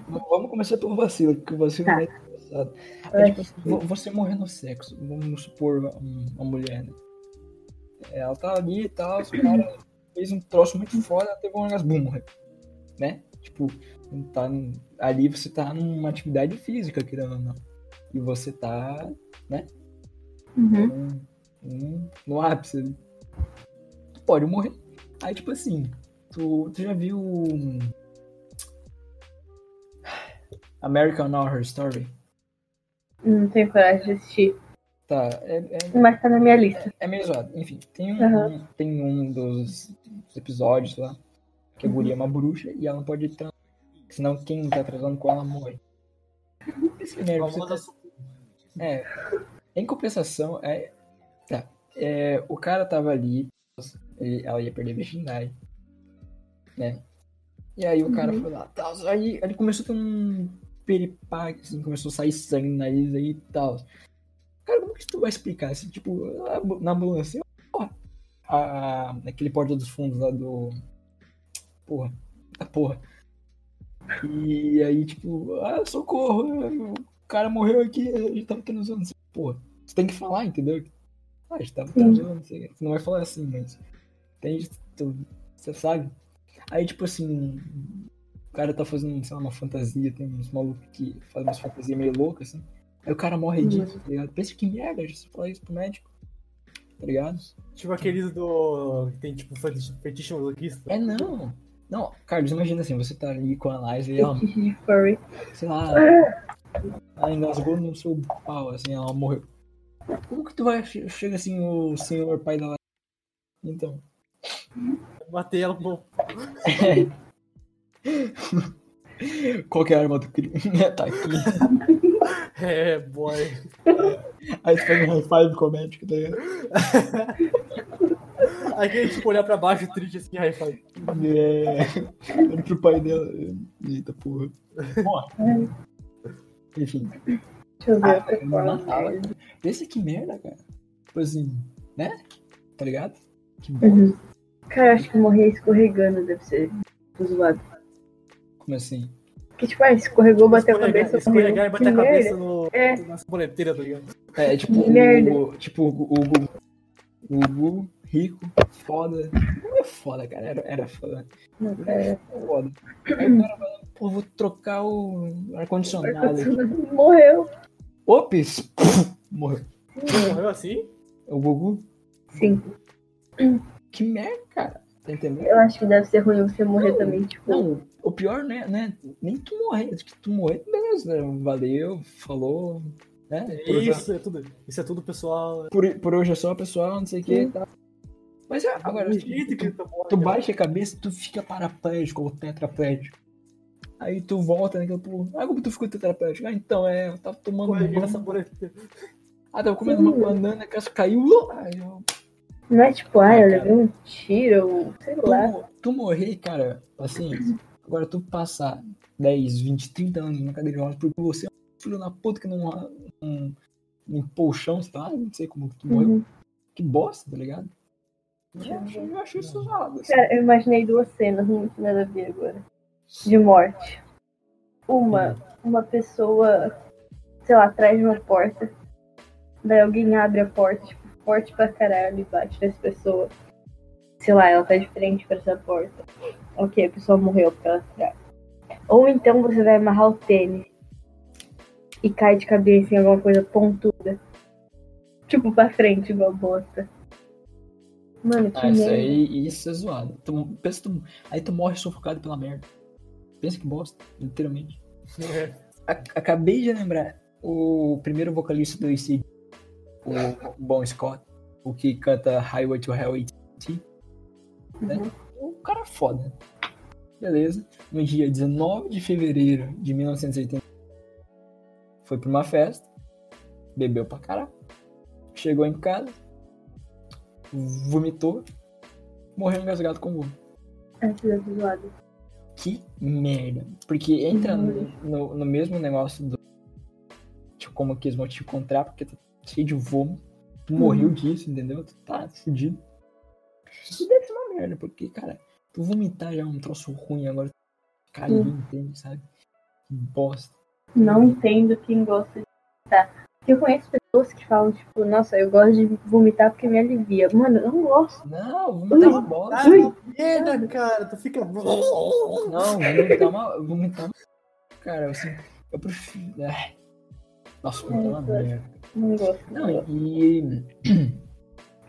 Vamos começar pelo vacilo, porque o vacilo Tá. é engraçado. É tipo assim, vo- você morrer no sexo, vamos supor um- uma mulher, né? Ela tá ali e tal, os cara fez um troço muito foda, ela teve um orgasmo, morreu. Né? Tipo, tá, ali você tá numa atividade física, querendo ou não. E você tá Uhum. num- num- no ápice ali. Tu pode morrer. Aí, tipo assim, tu, tu já viu American Horror Story? Não tenho coragem de assistir, Tá, é, é, mas tá na minha lista. é meio zoado. Enfim, tem um, Aham. tem um dos, episódios lá que a guria é uma bruxa e ela não pode transar. Senão quem tá transando com ela morre. Esse merda, você tá- É. Em compensação, é. Tá. É, o cara tava ali, ele- ela ia perder a virgindade. Né? E aí o cara foi lá, tal. Aí ele começou a ter um peripaque, assim, começou a sair sangue no nariz aí e tal. Cara, como que tu vai explicar? Assim, tipo, na ambu- na ambulância, porra, a, aquele porta dos fundos lá do. Porra, da porra. E aí, tipo, ah, socorro, o cara morreu aqui, a gente tava transando. Assim, Porra, você tem que falar, entendeu? Ah, a gente tava transando, você não vai falar assim, mas. Entende? Tu- Você sabe? Aí, tipo assim, o cara tá fazendo, sei lá, uma fantasia, tem uns malucos que fazem umas fantasias meio loucas, assim. Aí o cara morre disso, tá ligado? Pensa que merda, você fala isso pro médico, tá ligado? Tipo aqueles do. que tem tipo fetiche masoquista. É não. Não, Carlos, imagina assim, você tá ali com a Liza e ela, sei lá, ela engasgou no seu pau, assim, ela morreu. Como que tu vai, che- chega assim, o senhor pai da Liza? Então, Matei ela com. qual que é a arma do crime? tá aqui. É, boy. Aí tu faz um high five com o médico, tá ligado? Aí que tipo olhar pra baixo triste assim, high five. É, olha pro pai dela. Eita porra. Morre. Enfim. Deixa eu ver Ah, matava, cara. Pensa que merda, cara. Tipo assim, né? Tá ligado? Que bosta. Uhum. Cara, eu acho que morrer escorregando deve ser zoado. Como assim? Que tipo, ah, escorregou, bateu a cabeça, escorregar e bater a cabeça no, É. na boleteira, tá ligado? É, tipo, Merda. o, tipo, o Hugo, o Hugo, rico, foda. Não é foda, cara. Era, era foda. Não, cara. Foda. Aí o cara vai, pô, vou trocar o ar-condicionado aqui. Morreu. Ops! Morreu. Morreu assim? O Gugu? Sim. Que merda, cara. Tá entendendo? Eu acho que deve ser ruim você morrer também, tipo. Não, o pior né, né? Nem tu morrer. Acho que tu morrer, beleza. né? Valeu, falou. Né? Por, hoje- Isso é tudo. Isso é tudo, pessoal. por, por hoje é só, pessoal, não sei o que. Tá. Mas é, agora, que tu, tá tu baixa a cabeça, tu fica paraplégico ou tetraplégico. Aí tu volta naquele pulo. Ah, como tu ficou tetraplégico? Ah, então, é, eu tava tomando banho. boleteira. Ah, tava comendo uma banana, que caiu. uh, Aí eu, Não é tipo, ah, eu levei um tiro, ou sei tu, lá. tu morrer, cara, paciência. Agora tu passar 10, 20, 30 anos na cadeira de rodas porque você é um filho da puta que não. não limpou o chão, sei lá, não sei como que tu morreu. Uhum. Que bosta, tá ligado? Eu acho, eu acho isso zoado. assim. Cara, eu imaginei duas cenas muito nada a ver agora. De morte. Uma, uma pessoa, sei lá, atrás de uma porta. Daí alguém abre a porta, tipo, forte pra caralho e bate nessa pessoa. Sei lá, ela tá de frente pra essa porta. Ok, a pessoa morreu porque ela atrás. Ou então você vai amarrar o tênis e cai de cabeça em alguma coisa pontuda. Tipo, pra frente, igual bota. Mano, que Ah, isso merda. aí, isso é zoado. Tu, pensa, tu, aí tu morre sufocado pela merda. Pensa que bosta, literalmente. A- acabei de lembrar o primeiro vocalista do AC. o Bon Scott, o que canta Highway to Hell AT&T, né? O cara é foda. Beleza. No dia 19 de fevereiro de 1980, foi pra uma festa, bebeu pra caralho, chegou em casa, vomitou, morreu engasgado com da zoada. Que merda. Porque entra no, Uhum. no, no mesmo negócio do. Tipo, como que eles vão te encontrar, porque tu tá cheio de vômito. Tu morreu disso, entendeu? Tu tá fudido. E deve ser uma merda, porque, cara, tu vomitar já é um troço ruim, agora ficar ali, entende, sabe? Que bosta. Não entendo quem gosta de vomitar. Eu conheço pessoas que falam, tipo, nossa, eu gosto de vomitar porque me alivia. Mano, eu não gosto. Não, vomitar é uma bosta. Uma merda, cara. Tu fica. Não, vomitar é uma. Vomitar uma- Cara, assim, eu prefiro. Ai. Nossa, vomitar é uma merda. Não gosto. Não, e.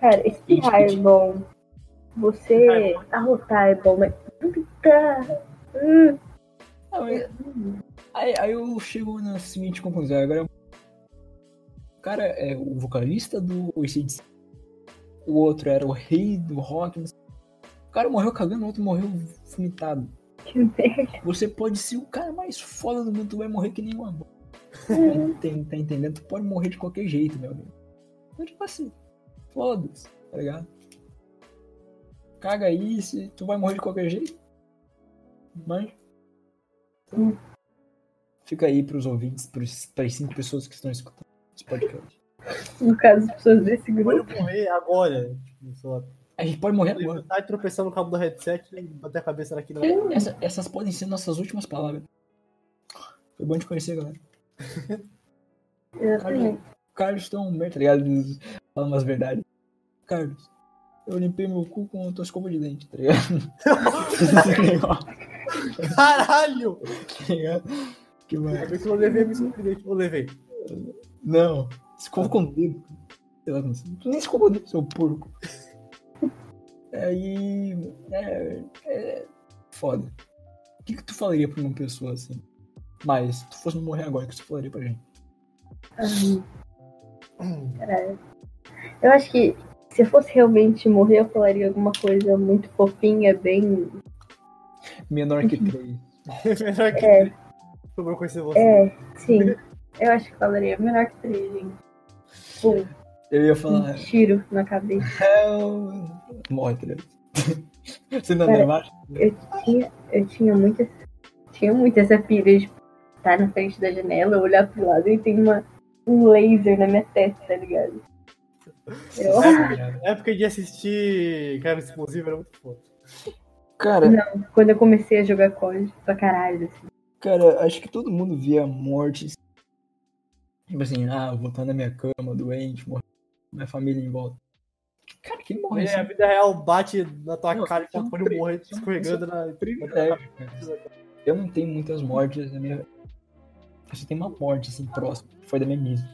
Cara, espirrar é bom. Você arrotar é bom, mas vomitar. Hum. Aí, aí eu chego na seguinte conclusão. Agora, o cara é o vocalista do ACDC. O outro era o rei do rock. O cara morreu cagando, o outro morreu vomitado. Que merda. Você pode ser o cara mais foda do mundo, tu vai morrer que nem uma bola. Tem, tá entendendo? Tu pode morrer de qualquer jeito, meu amigo. Então, tipo assim, foda-se, tá ligado? Caga aí, se tu vai morrer de qualquer jeito. Mas. Hum. Fica aí pros ouvintes, pros, pras cinco pessoas que estão escutando esse podcast. No caso, as pessoas desse Pode grupo. morrer agora. Tipo. A gente pode morrer agora. E tropeçar no cabo do headset e bater a cabeça naquilo. Essa- essas podem ser nossas últimas palavras. Foi bom te conhecer, galera. Exatamente. Carlos tão merda, tá ligado? Fala umas verdades. Carlos, eu limpei meu cu com a tua escova de dente, tá ligado? Caralho! tá ligado? Que merda. bem que eu levei a minha escova Eu levei. Não, escova com o dedo. Sei lá, não sei. Tu nem escova o dedo, seu porco. Aí. É, é. Foda. O que, que tu falaria pra uma pessoa assim? Mas, se tu fosse morrer agora, o que tu falaria pra gente? Caralho. Eu acho que se eu fosse realmente morrer, eu falaria alguma coisa muito fofinha, bem. Menor que três. Melhor que É, sobrou conhecer você. é, sim. Eu acho que falaria menor que três, gente. Pum, Eu ia um falar. tiro na cabeça. Hell. Morre, tá ligado? Você não Cara, é mais? Eu tinha, eu tinha muita. Tinha muito essa pira de estar na frente da janela, olhar pro lado e tem uma, um laser na minha testa, tá ligado? Eu, Na época de assistir Cara Explosivo era muito foda. Cara, não, quando eu comecei a jogar COD pra caralho, assim. cara, acho que todo mundo via mortes. Tipo assim, ah, estar na minha cama, doente, morrer, minha família em volta. Cara, quem morre É, a assim? vida real bate na tua Não, cara e é tu pode morrer é escorregando na. Cara. Eu não tenho muitas mortes na minha. Eu só tenho uma morte, assim, próxima, foi da minha misa.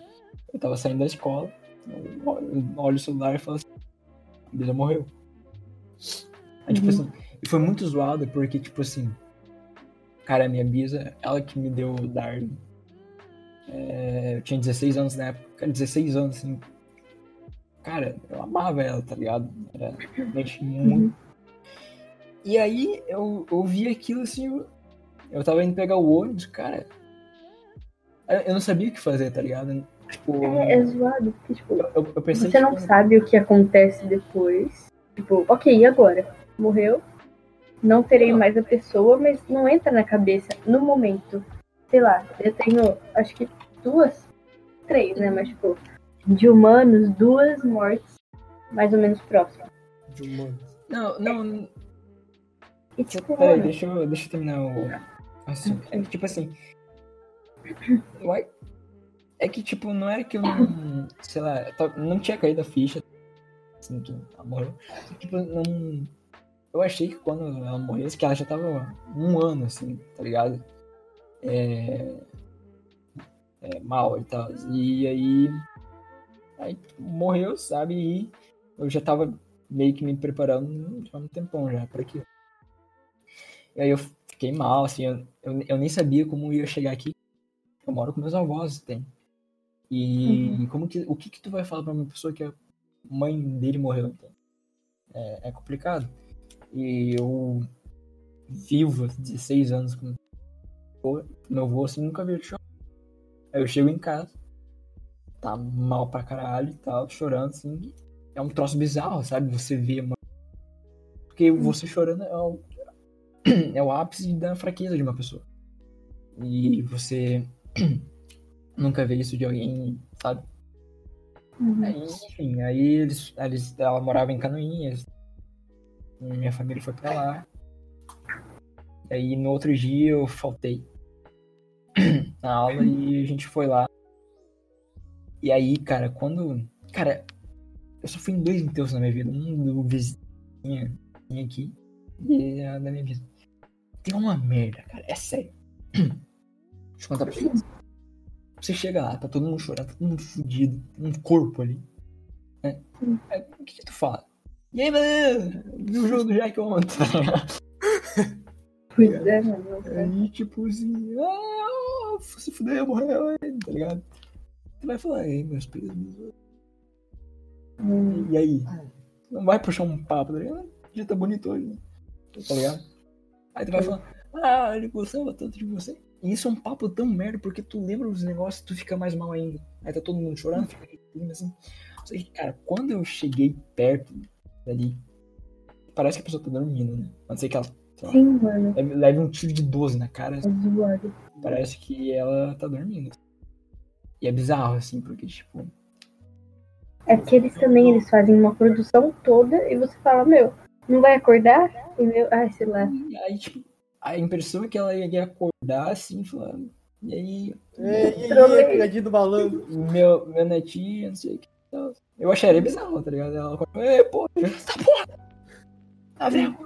Eu tava saindo da escola, eu olho, eu olho o celular e falo assim, a morreu. Aí, tipo Uhum. assim, e foi muito zoado porque, tipo assim, cara, a minha Bisa, ela que me deu o Darwin. É, eu tinha 16 anos na época, cara, 16 anos, assim. Cara, eu amava ela, tá ligado? Era realmente muito. E aí eu, eu vi aquilo assim, eu, eu tava indo pegar o ônibus, cara. Eu não sabia o que fazer, tá ligado? Tipo, É, é zoado, porque, tipo, eu, eu pensei você não tipo, sabe o que acontece depois. Tipo, ok, e agora? Morreu? Não terei Não. mais a pessoa, mas não entra na cabeça no momento. Sei lá, eu tenho acho que duas, três, né? Mas tipo, de humanos, duas mortes mais ou menos próximas. De humano. Não, não, E tipo, Peraí, deixa eu, deixa eu terminar o. Assim, é tipo assim. a- É que, tipo, não era que eu não. Sei lá, não tinha caído a ficha. Assim, que ela morreu. Tipo, não. Eu achei que quando ela morresse, que ela já tava um ano, assim, tá ligado? É. é mal e tal. E aí. Aí morreu, sabe? E eu já tava meio que me preparando há um tempão já pra aquilo. E aí eu fiquei mal, assim, eu, eu, eu nem sabia como ia chegar aqui. Eu moro com meus avós, tem. E como que, o que que tu vai falar pra uma pessoa que a mãe dele morreu? Então? É, é complicado. E eu vivo há 16 anos com meu avô, assim, nunca vi ele chorar. Aí eu chego em casa, tá mal pra caralho e tal, chorando, assim. É um troço bizarro, sabe? Você vê uma... Porque você chorando é o, é o ápice da fraqueza de uma pessoa. E você nunca vê isso de alguém, sabe? Uhum. Aí, enfim, aí eles, eles, ela morava em Canoinhas. Minha família foi pra lá. E aí no outro dia eu faltei na aula e a gente foi lá. E aí, cara, quando. Cara, eu só fui em dois enterros na minha vida. Um do vizinho aqui e a da minha vida. Tem uma merda, cara. É sério. Deixa eu contar pra vocês. Você chega lá, tá todo mundo chorando, tá todo mundo fudido, tem um corpo ali. Né? Aí, o que, que tu fala? E aí, mano? Viu o jogo do Jack ontem? Pois é, mano. nossa. Aí, tipo assim, ah, se fuder, morreu, tá ligado? Tu vai falar, ei, meus pesos. Hum. E aí? Não vai puxar um papo, tá ligado? O dia tá bonito hoje, né? Tá ligado? Aí tu vai falar, ah, ele gostava tanto de você. E isso é um papo tão merda, porque tu lembra os negócios e tu fica mais mal ainda. Aí tá todo mundo chorando, fica aquele assim. Só que, cara, quando eu cheguei perto dali, parece que a pessoa tá dormindo, né? A não ser que ela lá, Sim, mano. leve, um tiro de 12 na cara, É zoado. parece que ela tá dormindo. E é bizarro, assim, porque, tipo, É que eles também eles fazem uma produção toda e você fala, meu, não vai acordar? E meu, ai, sei lá. E aí, tipo, a impressão é que ela ia acordar assim, falando. E aí, Trolei. ei, pegadinha do malandro. meu, meu netinho, não sei o que. tal. Eu acharia bizarro, tá ligado? Ela acordou, ei, pô, essa porra! Tá vendo?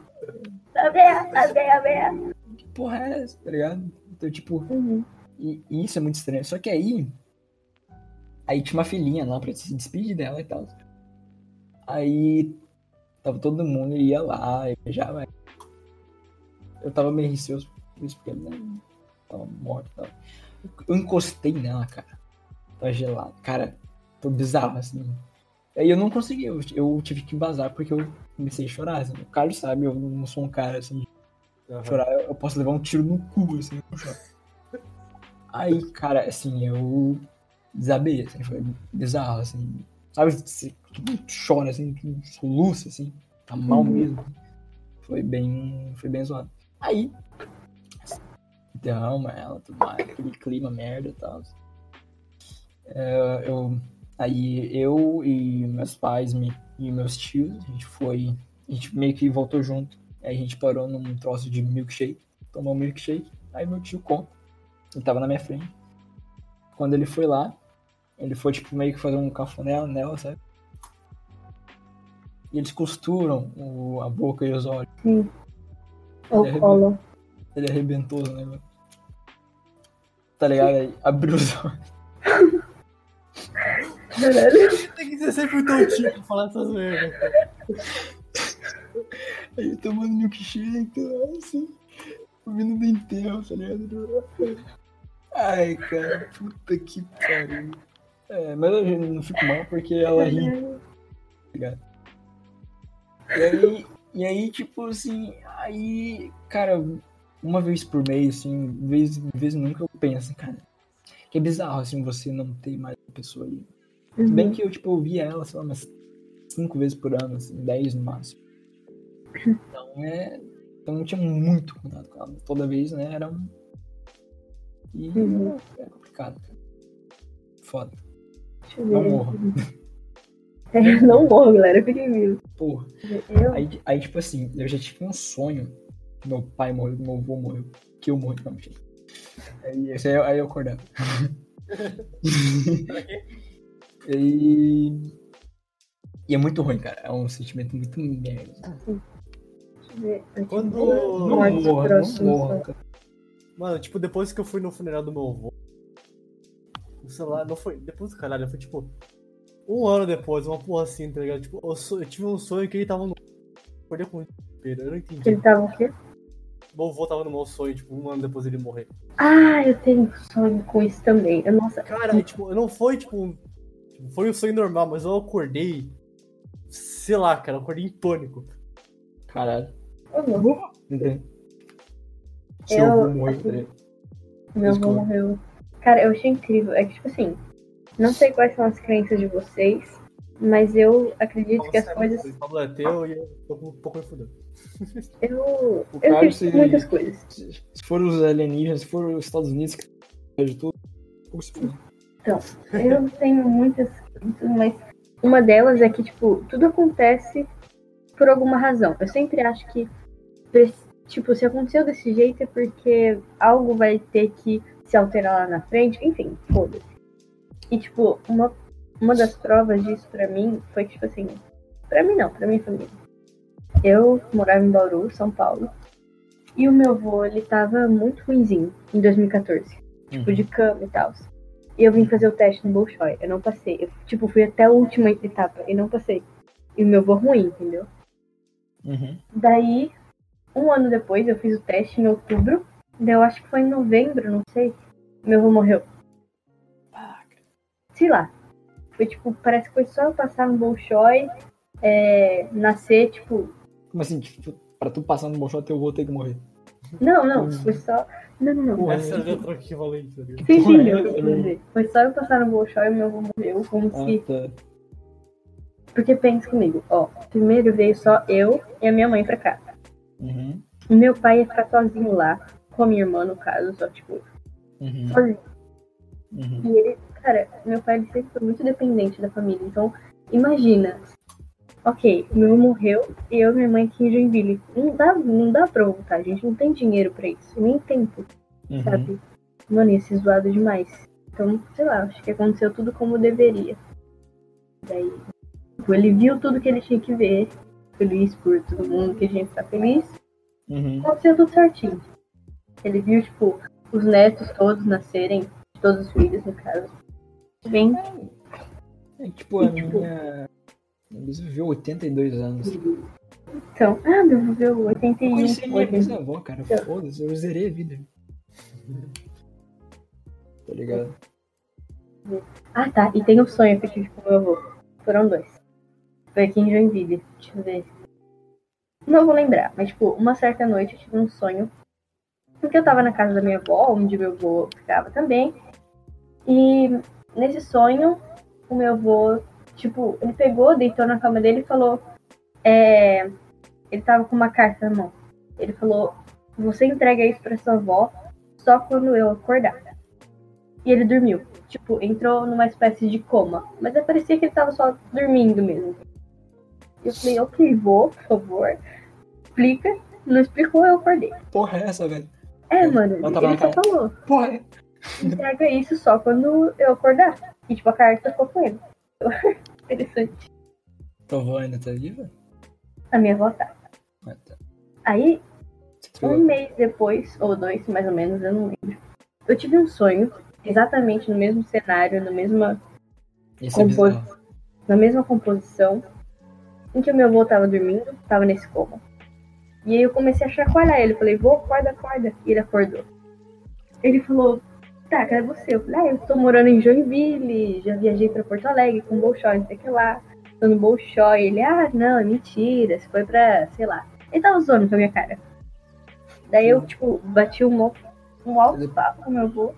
Tá vendo? Tá vendo? Tá vendo? Que porra é essa, tá ligado? Então, tipo, Uhum. e, e isso é muito estranho. Só que aí, aí tinha uma filhinha lá pra se despedir dela e tal. Aí, tava todo mundo ia lá, e beijava. Eu tava meio receoso por isso, porque né, tava e tal. Eu encostei nela, cara. Tava gelado. Cara, foi bizarro, assim. Aí eu não consegui, eu, eu tive que vazar porque eu comecei a chorar, assim. O Carlos sabe, eu não sou um cara, assim, de chorar. Eu, eu posso levar um tiro no cu, assim. Aí, cara, assim, eu desabei, assim, foi bizarro, assim. Sabe, você chora, assim, soluça, assim, tá mal Uhum. mesmo. Foi bem, foi bem zoado. Aí, derrama ela, tudo mais, aquele clima merda e tal. É, eu, aí eu e meus pais me, e meus tios, a gente foi, a gente meio que voltou junto. Aí a gente parou num troço de milkshake, tomou um milkshake, aí meu tio conta, ele tava na minha frente. Quando ele foi lá, ele foi tipo meio que fazer um cafuné nela, sabe? E eles costuram o- a boca e os olhos. Ou Ele arrebentou os negócios. Tá ligado? Aí abriu os olhos. Caralho. Tem que ser sempre o teu tio pra falar essas merdas. Aí tomando milkshake, tá, assim. Comendo dentel, tá ligado? Ai, cara, puta que pariu. É, mas eu não fico mal porque ela ri, tá ligado? E aí, e aí, tipo assim, aí, cara, uma vez por mês, assim, vez, vez nunca eu penso, cara, que é bizarro, assim, você não ter mais uma pessoa ali. Se bem Uhum. que eu, tipo, eu via ela, sei lá, umas cinco vezes por ano, assim, dez no máximo. Então é. Então eu tinha muito contato com ela. Toda vez, né, era um. E Uhum. é complicado, cara. Foda. Não morro. É, não morro, galera. Fiquem vivos. Porra. Eu, Aí, aí, tipo assim, eu já tive um sonho meu pai morreu, meu avô morreu, que eu morri, não, mentira. Aí, aí, eu- aí eu acordava. e... e é muito ruim, cara. É um sentimento muito merda. deixa eu ver. Quando- Não morra, não morra, só. cara. Mano, tipo, depois que eu fui no funeral do meu avô, o celular não foi. Depois do caralho, foi tipo. Um ano depois, uma porra assim, tá ligado? Tipo, eu, so- eu tive um sonho que ele tava no. Acordei com desespero, eu não entendi. Ele tava o quê? Meu avô tava no meu sonho, tipo, um ano depois ele morrer. Ah, eu tenho sonho com isso também. Eu, nossa, Cara, tipo, não foi tipo um. tipo, Foi um sonho normal, mas eu acordei. Sei lá, cara, eu acordei em pânico. Caralho. eu não. Entendeu? Seu Eu- avô morreu? Meu avô morreu. Cara, eu achei incrível. É que, tipo assim, não sei quais são as crenças de vocês, mas eu acredito que as coisas. O Pablo é teu e eu tô um pouco me fudendo. Eu, O eu acredito se- muitas coisas. Se for os alienígenas, se for os Estados Unidos que de tudo, pouco se fode. Eu tenho muitas crenças, mas uma delas é que, tipo, tudo acontece por alguma razão. Eu sempre acho que, tipo, se aconteceu desse jeito é porque algo vai ter que se alterar lá na frente. Enfim, foda-se. E, tipo, uma, uma das provas disso pra mim foi que, tipo assim, pra mim não, pra minha família. Eu morava em Bauru, São Paulo, e o meu avô, ele tava muito ruinzinho em 2014 tipo, de cama e tal. E eu vim fazer o teste no Bolshoi. Eu não passei. Eu, tipo, fui até a última etapa e não passei. E o meu voo ruim, entendeu? Uhum. Daí, um ano depois, eu fiz o teste em outubro. Daí eu acho que foi em novembro, não sei. Meu avô morreu. Sei lá. Foi tipo, parece que foi só eu passar no Bolshoi, é, nascer, tipo. Como assim, tipo, pra tu passar no Bolshoi, teu avô tem que morrer? Não, não, foi só. Não, não, não. Essa é a letra equivalente, tá ligado? O que eu eu dizer? Foi só eu passar no Bolshoi e meu avô morreu, como se Ah, tá. Porque pensa comigo, ó, primeiro veio só eu e a minha mãe pra cá. Uhum. O meu pai ia ficar sozinho lá, com a minha irmã, no caso, só tipo, Uhum. sozinho. Uhum. E ele, cara, meu pai sempre foi muito dependente da família. Então, imagina, ok, meu morreu e eu e minha mãe aqui em Joinville. Não dá, não dá pra voltar, a gente não tem dinheiro pra isso, nem tempo, Uhum. sabe? Mano, ia ser zoado demais. Então, sei lá, acho que aconteceu tudo como deveria. Daí, tipo, ele viu tudo que ele tinha que ver, feliz por todo mundo que a gente tá feliz. Uhum. aconteceu tudo certinho. Ele viu, tipo, os netos todos nascerem, todos os filhos, no caso. Bem, É, tipo, a E, tipo- minha. Bisa viveu 82 anos. então, ah, meu avô veio Eu 81. conheci minha bisavó, cara. Foda-se, eu zerei a vida. Tá ligado? Ah, tá. E tem o sonho que eu tive com meu avô. Foram dois. Foi aqui em Joinville. Deixa eu ver. Não vou lembrar, mas, tipo, uma certa noite eu tive um sonho. Porque eu tava na casa da minha avó, onde meu avô ficava também. E nesse sonho, o meu avô, tipo, ele pegou, deitou na cama dele e falou. É, ele tava com uma carta na mão. Ele falou: Você entrega isso pra sua avó só quando eu acordar. E ele dormiu. Tipo, entrou numa espécie de coma. Mas aí parecia que ele tava só dormindo mesmo. Eu falei, ok, vou, por favor. Explica. Não explicou, eu acordei. Porra, é essa, velho? É, mano, ele só falou. Porra, é. Entrega isso só quando eu acordar. E tipo, a carta ficou com ele. Interessante. Tua avó ainda tá viva? A minha avó tá. Ah, tá. Aí, um mês depois, ou dois, mais ou menos, eu não lembro. Eu tive um sonho, exatamente no mesmo cenário, na mesma Esse é na mesma composição, em que o meu avô tava dormindo, tava nesse coma. E aí eu comecei a chacoalhar ele, falei, vô, acorda, acorda. E ele acordou. Ele falou, tá, cadê você? Eu falei, ah, eu tô morando em Joinville, já viajei pra Porto Alegre com Bolshoi, não sei o que lá. Tô no Bolshoi. Ele, ah, não, é mentira, você foi pra, sei lá. Ele tava zoando com a minha cara. Daí eu, tipo, bati um, um alto papo com meu avô.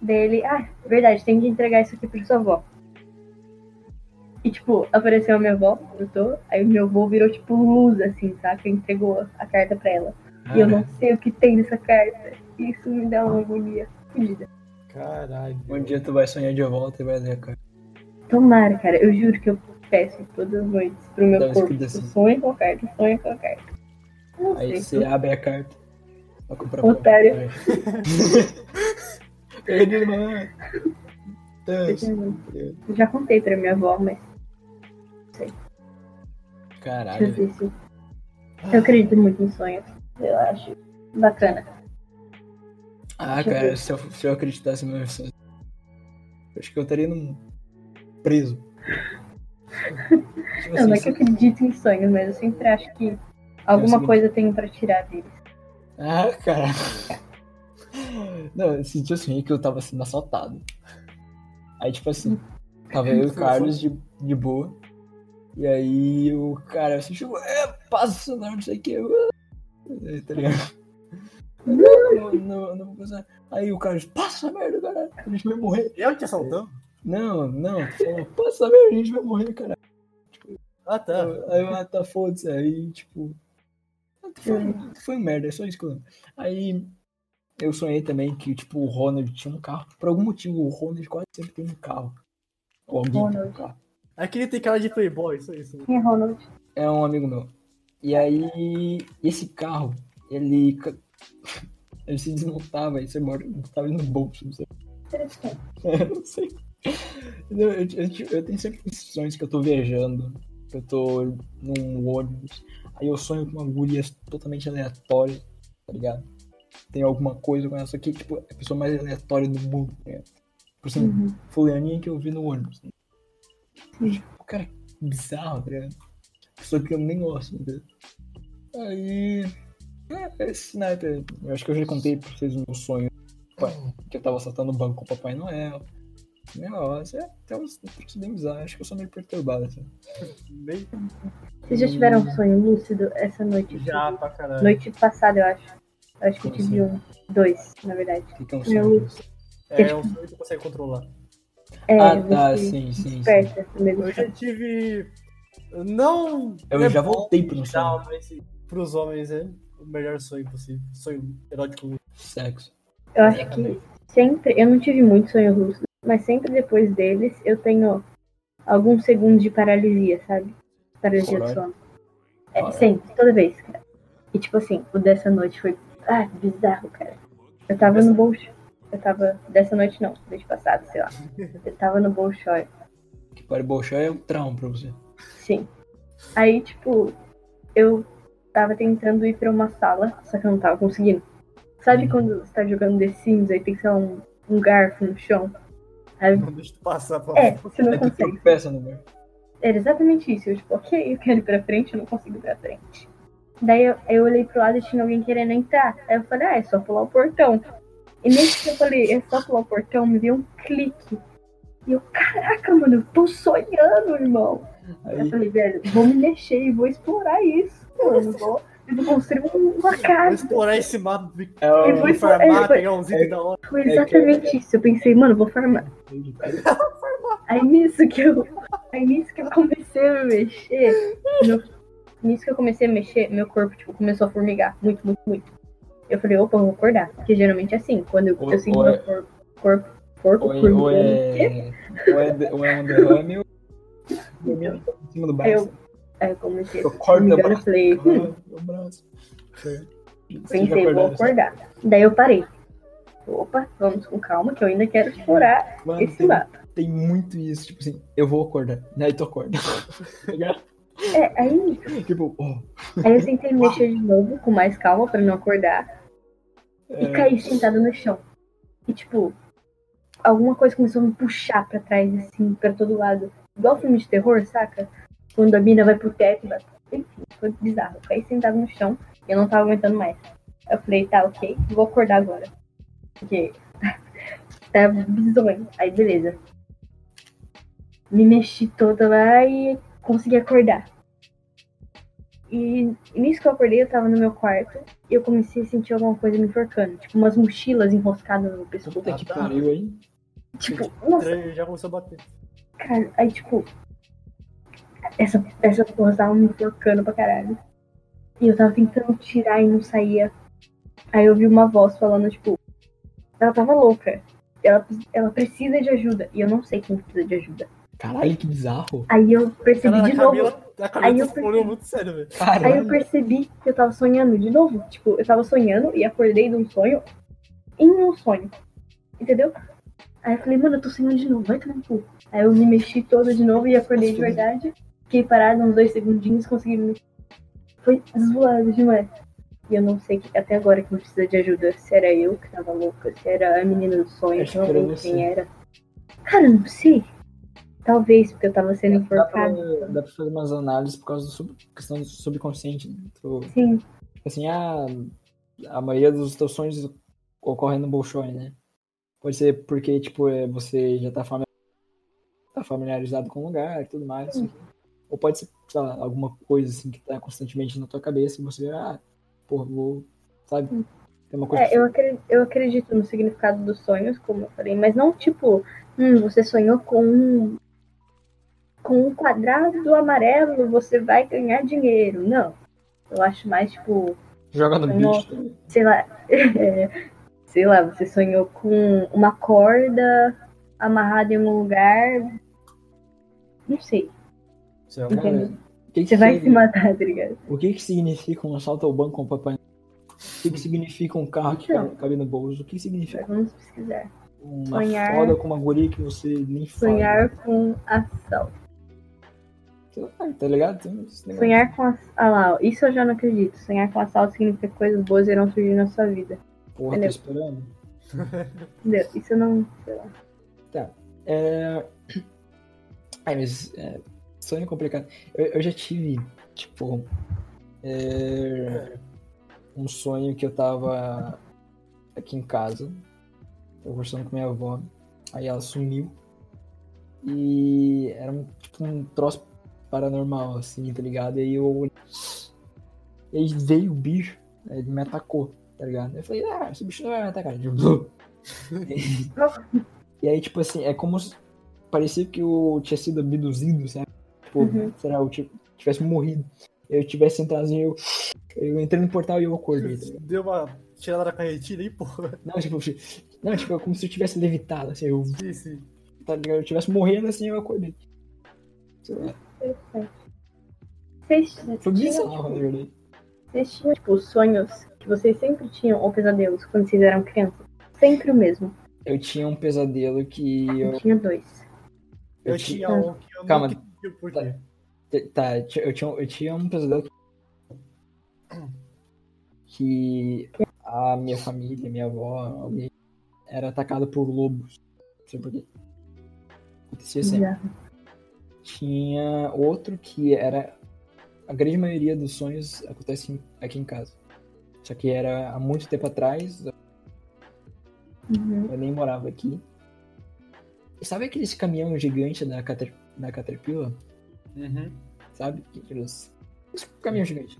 Daí ele, ah, verdade, tem que entregar isso aqui pra sua avó. E, tipo, apareceu a minha avó, eu tô, aí o meu avô virou, tipo, luz, assim, saca? Entregou a carta pra ela. E eu não sei o que tem nessa carta. Isso me dá uma agonia fodida. Caralho. Um dia tu vai sonhar de volta e vai ler a cara. Tomara, cara, eu juro que eu peço todas as noites pro meu corpo. assim. Sonha com a carta, sonha com a carta. Não Aí sei. você abre a carta. Vai comprar Otário. Perdi, mano. Deus. Eu já contei pra minha avó, mas deixa eu Caralho. ver se. Eu acredito muito em sonhos. Eu acho bacana. Ah, cara, se eu, se eu acreditasse mesmo sonhos, eu acho que eu estaria num preso. Tipo Não, não é assim, que eu acredito em sonhos, mas eu sempre acho que alguma coisa tem pra tirar deles. Ah, cara. Não, esse dia eu sonhei que eu tava sendo assaltado. Aí, tipo assim, tava eu e o Carlos de, de boa. E aí o cara assim chegou, é, passa, não, sei o que. É, tá ligado? Não, não, não vou passar. Aí o Carlos, passa merda, caralho, a gente vai morrer. Eu te assaltando? Não, não, falou, passa merda, a gente vai morrer, cara. Ah, tá. Aí eu, ah, tá, foda-se. Aí, tipo. Foi, foi merda, é só isso que eu lembro. Aí eu sonhei também que, tipo, o Ronald tinha um carro. Por algum motivo, o Ronald quase sempre tem um carro. Ou alguém tem um Ronald. carro. Aquele tem cara de playboy, isso aí. Isso aí. Quem é Ronald? É um amigo meu. E aí, esse carro, ele. Ele se desmontava e você botava ele no bolso, não sei. Interessante. É, não sei. Eu, eu, eu- tenho sempre esses sonhos que eu tô viajando, que eu tô num ônibus, aí eu sonho com uma guria totalmente aleatória, tá ligado? Tem alguma coisa com só que, tipo, é a pessoa mais aleatória do mundo, ligado? Tipo assim, Uhum. fulaninha que eu vi no ônibus. Sim. Tipo, o cara é bizarro, tá ligado? Pessoa que eu nem gosto, tá ligado? Aí. É, esse sniper, eu acho que eu já contei pra vocês o meu sonho. Pai, que eu tava assaltando o banco com o Papai Noel. Negócio, é até uns troços bem bizarros. Acho que eu sou meio perturbado, assim. Bem... Vocês já tiveram um sonho lúcido essa noite? Já pra caralho. Noite passada, eu acho. Eu acho que eu tive um. Dois, na verdade. O que, que é um Meu sonho? lúcido. É um sonho que tu consegue controlar. É, Ah, tá, sim, sim, sim. Desperta do Eu já tive. Não. Eu é já voltei pro sonho. mas pros homens é o melhor sonho possível. Sonho erótico. Sexo. Eu acho que sempre. Eu não tive muito sonho lúcido, mas sempre depois deles eu tenho alguns segundos de paralisia, sabe? Paralisia do sono. É, Caralho. sempre, toda vez, cara. E tipo assim, o dessa noite foi. Ah, bizarro, cara. Eu tava no bolso. Eu tava. Dessa noite não, noite passada, sei lá. Eu tava no Bolshoi. Que para bolchar é um trauma pra você. Sim. Aí, tipo, eu tava tentando ir pra uma sala, só que eu não tava conseguindo. Sabe Uhum. quando você tá jogando The Sims, aí tem que ser um, um garfo no chão? Aí, Não deixa tu passar pra é, você não Aí tu consegue. no bar. Era exatamente isso. Eu, tipo, ok, eu quero ir pra frente, eu não consigo ir pra frente. Daí eu, eu olhei pro lado e tinha alguém querendo entrar. Aí eu falei, ah, é só pular o portão. E nesse que eu falei, é só pular o portão, me deu um clique. E eu, caraca, mano, eu tô sonhando, irmão. Eu Aí, falei, velho, vou me mexer e vou explorar isso. Mano, vou, eu vou construir um- uma Vou casa. explorar esse mato, é Eu vou farmar, é, foi- pegar uns itens da hora. Foi exatamente isso. Eu pensei, mano, vou farmar. Aí nisso que eu. Aí nisso que eu comecei a me mexer. meu- nisso que eu comecei a mexer, meu corpo, tipo, começou a formigar. Muito, muito, muito. Eu falei, opa, eu vou acordar. Porque geralmente é assim, quando eu, Ou- eu sinto meu é- corpo. corpo, corpo Ou é, é, é, ou é um derrame ou em cima do eu, braço. eu comecei a Eu meu e braço. falei, hum, meu braço. É. pensei, vou acordar. Daí eu parei. Opa, vamos com calma, que eu ainda quero explorar Mano, esse tem, mapa. tem muito isso, tipo assim, eu vou acordar. Aí tu acorda. Tá? É, aí tipo, oh, Aí eu tentei mexer de novo, com mais calma, pra não acordar. E é, caí sentada no chão. E, tipo, alguma coisa começou a me puxar pra trás, assim, pra todo lado. Igual filme de terror, saca? Quando a mina vai pro teto, vai... enfim, foi bizarro. Eu caí sentada no chão e eu não tava aguentando mais. Eu falei, tá, ok, vou acordar agora. Porque tá bizonho. Aí, beleza. Me mexi toda lá e consegui acordar. E nisso que eu acordei, eu tava no meu quarto e eu comecei a sentir alguma coisa me enforcando. Tipo, umas mochilas enroscadas no pescoço. puta que pariu aí. Tipo, nossa, Já começou a bater. Cara, aí tipo. Essa, essa porra tava me enforcando pra caralho. E eu tava tentando tirar e não saía. Aí eu vi uma voz falando, tipo, ela tava louca. Ela, ela precisa de ajuda. E eu não sei quem precisa de ajuda. Caralho, que bizarro. Aí eu percebi Cara, de novo. Camila, a Aí eu percebi. muito sério, velho. Aí eu percebi que eu tava sonhando de novo. Tipo, eu tava sonhando e acordei de um sonho em um sonho. Entendeu? Aí eu falei, mano, eu tô sonhando de novo, vai tomar um cu. Aí eu me mexi toda de novo e acordei de verdade. Fiquei parada uns dois segundinhos, consegui me mexer. Foi zoado demais. E eu não sei que, até agora quem precisa de ajuda. Se era eu que tava louca, se era a menina do sonho, que não que lembro quem era. Cara, não sei. Talvez, porque eu tava sendo Dá pra, enforcada. dá pra fazer umas análises por causa da sub, questão do subconsciente. Né? Tu, Sim, tipo assim, ah, a maioria dos teus sonhos ocorre no Bolshoi, né? Pode ser porque, tipo, é, você já tá, tá familiarizado com o lugar e tudo mais. assim. Ou pode ser, sei lá, alguma coisa assim que tá constantemente na tua cabeça e você, ah, pô, vou, sabe? Tem uma coisa É, eu acredito, eu acredito no significado dos sonhos, como eu falei, mas não tipo, hum, você sonhou com um, com um quadrado amarelo, você vai ganhar dinheiro. Não. Eu acho mais tipo, joga no também. sei lá, é, sei lá, você sonhou com uma corda amarrada em um lugar. Não sei. Sei lá. Entendeu? O que que Você vai se matar, tá ligado? O que que significa um assalto ao banco com o papai? O que que significa um carro que Então. cabe- no bolso? O que significa Vamos pesquisar. uma Sonhar. foda com uma guria que você nem fala? Sonhar com assalto. Lá, Tá ligado? Sonhar com assalto. Ah lá, isso eu já não acredito. Sonhar com assalto significa que coisas boas irão surgir na sua vida. Porra, tô Entendeu? esperando. Entendeu? Isso eu não. Sei lá. É... Ai, mas é... sonho complicado. Eu, eu já tive, tipo, é, um sonho que eu tava aqui em casa, tava conversando com minha avó, aí ela sumiu e era um, tipo um troço paranormal, assim, tá ligado? E aí eu e aí veio o bicho, ele me atacou, tá ligado? Eu falei, ah, esse bicho não vai me atacar. Tipo, E aí, tipo assim, é como se parecia que eu tinha sido abduzido, sabe? Tipo, Uhum. será, eu tivesse morrido. Eu tivesse entrado assim, eu, eu entrei no portal e eu acordei. Tá? Deu uma tirada da carretilha aí, porra. não, tipo, não, tipo, é como se eu tivesse levitado, assim, eu, Sim, sim. tá ligado? Eu tivesse morrendo assim, eu acordei. Sei lá, Vocês Foi bizarro, na verdade. vocês tinham, tipo, sonhos que vocês sempre tinham, ou pesadelos, quando vocês eram crianças? Sempre o mesmo. Eu tinha um pesadelo que eu. Eu tinha dois. Eu, Eu tinha um que eu Calma. porquê. Tá, eu tinha- eu tinha, um pesadelo que- que a minha família, minha avó, alguém era atacada por lobos. Não sei porquê. Acontecia sempre. Tinha outro que era. A grande maioria dos sonhos acontece aqui em casa. Só que era há muito tempo atrás, Uhum. eu nem morava aqui. E sabe aqueles caminhão gigante da, Cater, da Caterpillar? Uhum. sabe? Aqueles... Esse caminhão gigante.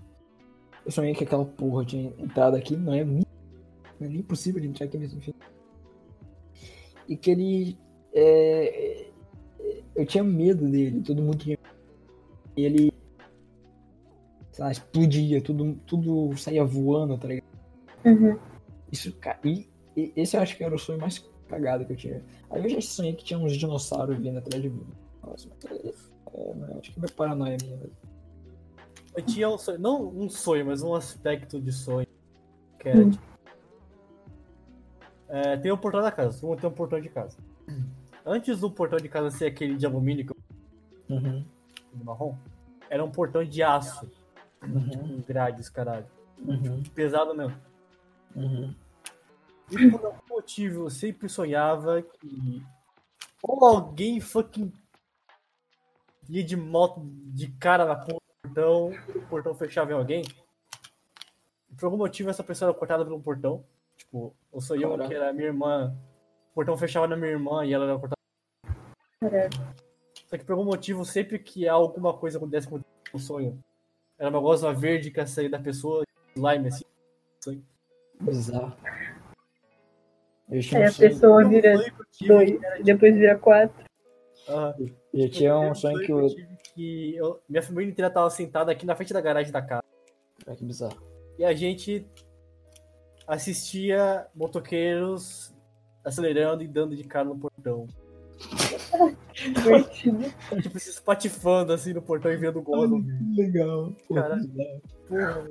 Eu sonhei que aquela porra tinha entrado aqui, não é nem, não é nem possível de entrar aqui mesmo, enfim. E que ele. é, é, eu tinha medo dele, todo mundo tinha. E ele. Sei lá, explodia, tudo, tudo saía voando, tá ligado? Uhum. Isso, e, e esse eu acho que era o sonho mais cagado que eu tinha. Aí eu já sonhei que tinha uns dinossauros vindo atrás de mim. Nossa, mas é, é, acho que é minha paranoia minha. velho. Eu tinha um sonho, não um sonho, mas um aspecto de sonho. Que era, Hum. tipo, é, tem um portão da casa, todo mundo tem um portão de casa. Antes do portão de casa ser aquele de alumínio que eu Uhum. de marrom, era um portão de aço, Uhum. com grades, caralho. Uhum. Pesado mesmo. Uhum. E por algum motivo eu sempre sonhava que ou alguém fucking ia de moto de cara na porra do portão, o portão fechava em alguém. E por algum motivo essa pessoa era cortada pelo portão. Tipo, eu sonhei uma Caraca. que era minha irmã. O portão fechava na minha irmã e ela era cortada. Caralho. Só que por algum motivo, sempre que alguma coisa acontece com o sonho, era uma gosma verde que ia sair da pessoa, slime assim. Bizarro. Eu tinha Aí um a sonho, pessoa vira dois, depois vira quatro. ah, eu tinha um sonho que eu. tive que eu- minha família inteira tava sentada aqui na frente da garagem da casa. Ah, que bizarro. E a gente assistia motoqueiros acelerando e dando de cara no portão. Tipo, se espatifando assim no portão e vendo gosma. Legal. Pô, Caralho. Porra.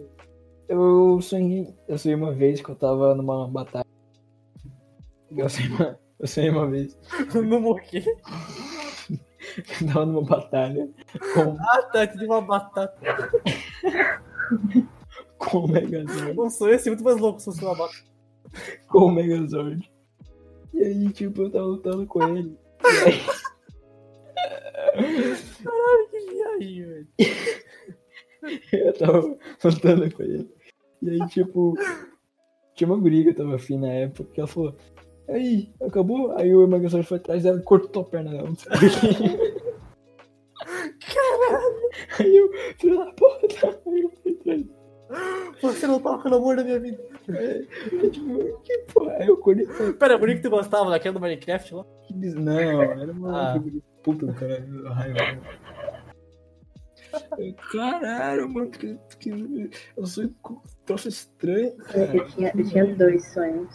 Eu sonhei. Eu sonhei uma vez que eu tava numa batalha. Eu sonhei uma, eu sonhei uma vez morri. que eu tava numa batalha com, Ah, tá, de uma batata. com o Megazord. Um sonho ser muito mais louco se fosse uma batata. Com o Megazord. E aí, tipo, eu tava lutando com ele. Aí, Que viagem, velho. eu tava lutando com ele. E aí, tipo, tinha uma guria que eu tava afim na época, que ela falou, aí, acabou? Aí o Emagrosor foi atrás dela e cortou a perna dela. não sei por quê. Aí eu, filho da puta, aí eu fui atrás. Você não toca no amor da minha vida. Aí, tipo, que porra? Aí eu falei, Pera, por que tu gostava daquela do Minecraft lá? Não, era uma Ah. puta do caralho, raiva. Caralho, mano, que, que... eu sou um troço estranho. Eu, eu tinha, eu tinha dois sonhos.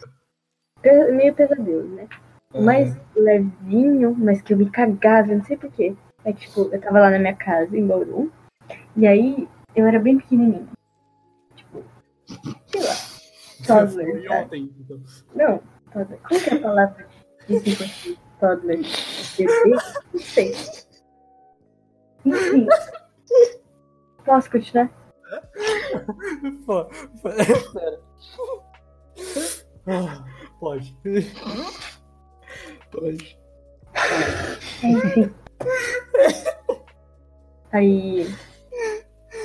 Pe- meio pesadelo, né? O mais levinho, mas que eu me cagava, eu não sei porquê. É que, tipo, eu tava lá na minha casa, em Bauru, e aí eu era bem pequenininha. Sei lá, toddler, Foi sabe? ontem, então. Não, toddler. Como que é a palavra de 5 aqui? Toddler. Bebê? Não sei. Enfim. Posso continuar? Pô, pô, Pera. Ah, Pode. Pode. Enfim. Aí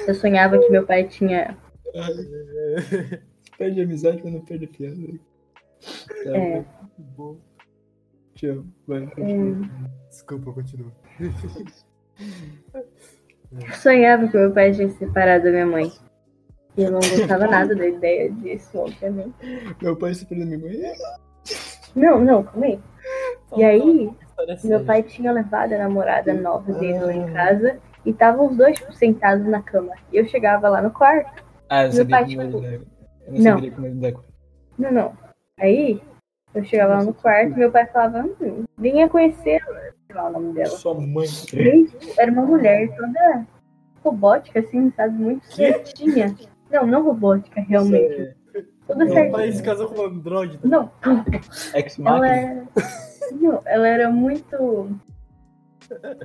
eu sonhava que meu pai tinha. Ai, perde a amizade, mas não perde a piada. Tá, É. vai, Bom. Tchau, vai. É, continua. Desculpa, continua. sonhava que meu pai tinha se separado da minha mãe. E eu não gostava nada da ideia disso, obviamente. Meu pai se perdeu minha mãe. Não, não, calma aí. E aí, História meu pai tinha levado a namorada nova dele lá em casa e estavam os dois tipo, sentados na cama. E eu chegava lá no quarto. Ah, eu Meu sabia pai, que não tipo. Eu não não. sabia como Não, não. Aí, eu chegava lá no quarto e meu pai falava, hum, vinha conhecer ela, sei lá o nome dela. Sua mãe. Era uma mulher toda robótica, assim, sabe? Muito certinha. Não, não robótica, realmente. Toda Meu Meu pai se certinha. casou com um androide. tá? Não, Ex ela. Não, ela era muito.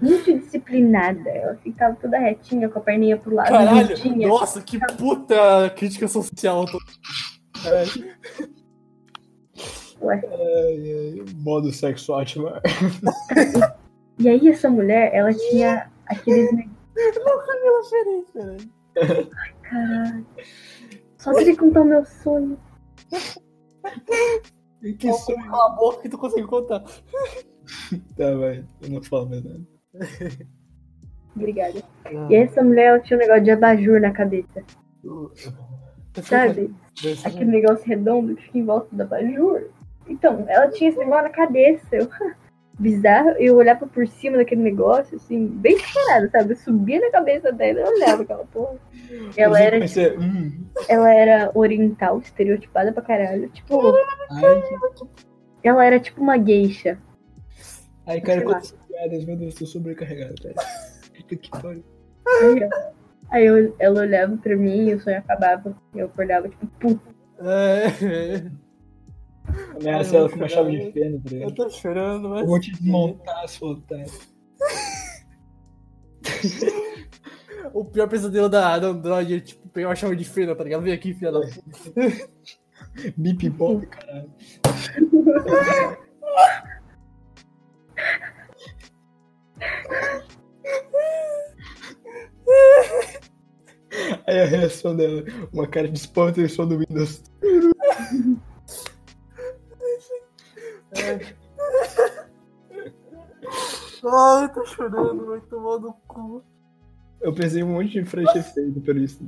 Muito disciplinada. Ela ficava toda retinha, com a perninha pro lado, Caralho, bonitinha. nossa, que puta crítica social. Tô... Caralho. Ué. Ai, ai, modo sexo ótimo. E aí essa mulher, ela tinha aqueles. Peraí, peraí. Caralho. Só queria contar o meu sonho. Que sonho. Cala a boca que tu consegue contar. Tá, vai. Eu não falo mais nada. Obrigada. E essa mulher, ela tinha um negócio de abajur na cabeça. Sabe? Aquele negócio redondo que fica em volta da abajur. Então, ela tinha esse negócio na cabeça. Eu, bizarro. Eu olhava por cima daquele negócio, assim, bem separado, sabe? Eu subia na cabeça dela e eu olhava aquela porra. Ela era, pensei, hum, ela era oriental, estereotipada pra caralho. Tipo, ai, ela era tipo uma geisha. Ai, cara, quantas piadas, meu Deus, tô sobrecarregado, cara. Puta que pariu. Aí, eu- Aí eu- ela olhava pra mim e o sonho acabava. E eu acordava, tipo, puta. É, Ameaça ela com uma chave de fenda, tá eu tô chorando, mas. Eu vou te desmontar, soltar. O pior pesadelo da, da Android é tipo pegar uma chave de fenda, tá ligado? Vem aqui, filha da puta. Bip bop, caralho. Aí a reação dela, uma cara de espanto e o som do Windows. Ai, eu tô chorando, vai tomar no cu. Eu pensei um monte de frente efeito por isso.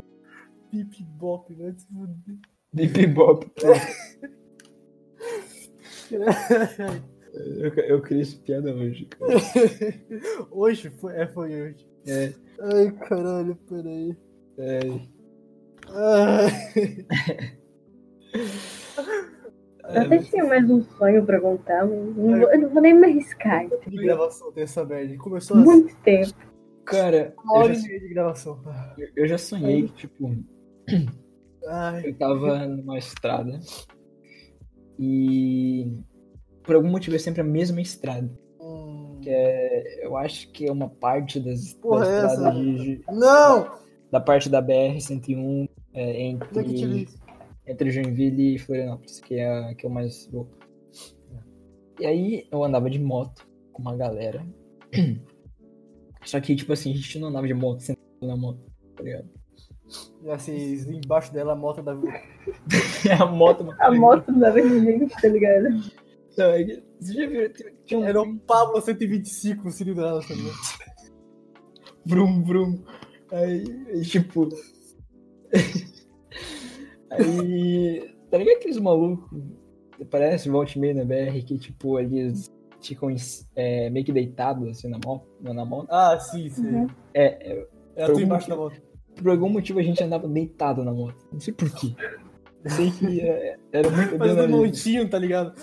Pip bop, vai se fuder. Bip bop. Eu, eu criei essa piada hoje, cara. Hoje foi, é, foi hoje. É, Ai, caralho, peraí. é, Ai. Eu até tinha mais um sonho pra contar, mas não vou- eu não vou nem me arriscar. de gravação dessa merda. Começou às Muito tempo. cara, uma hora eu já, de gravação. eu já sonhei que, tipo, Ai. eu tava numa estrada e por algum motivo é sempre a mesma estrada. Hum. Que é, eu acho que é uma parte das, Porra, da é estrada essa? de, Não! da parte da BR-101 é, é entre, isso? entre Joinville e Florianópolis, que é a que eu mais vou. E aí eu andava de moto com uma galera. Só que, tipo assim, a gente não andava de moto sentado na moto, tá ligado? E assim, embaixo dela a moto da. É a moto. mano. A moto de gente, tá ligado? Não, é que- Você já viu? Tinha- um Era o Pablo 125 cilindrada, tá ligado? Vrum, vrum. Aí, aí, tipo. aí. Tá ligado aqueles malucos? Parece volta e meia na BR que, tipo, eles ficam é, meio que deitados assim na moto. Na moto. Ah, sim, sim. Uhum. É, é, Era Por tu algum embaixo da moto. por algum motivo a gente andava deitado na moto. Não sei porquê. Eu sei que é, era muito Fazendo montinho, tá ligado?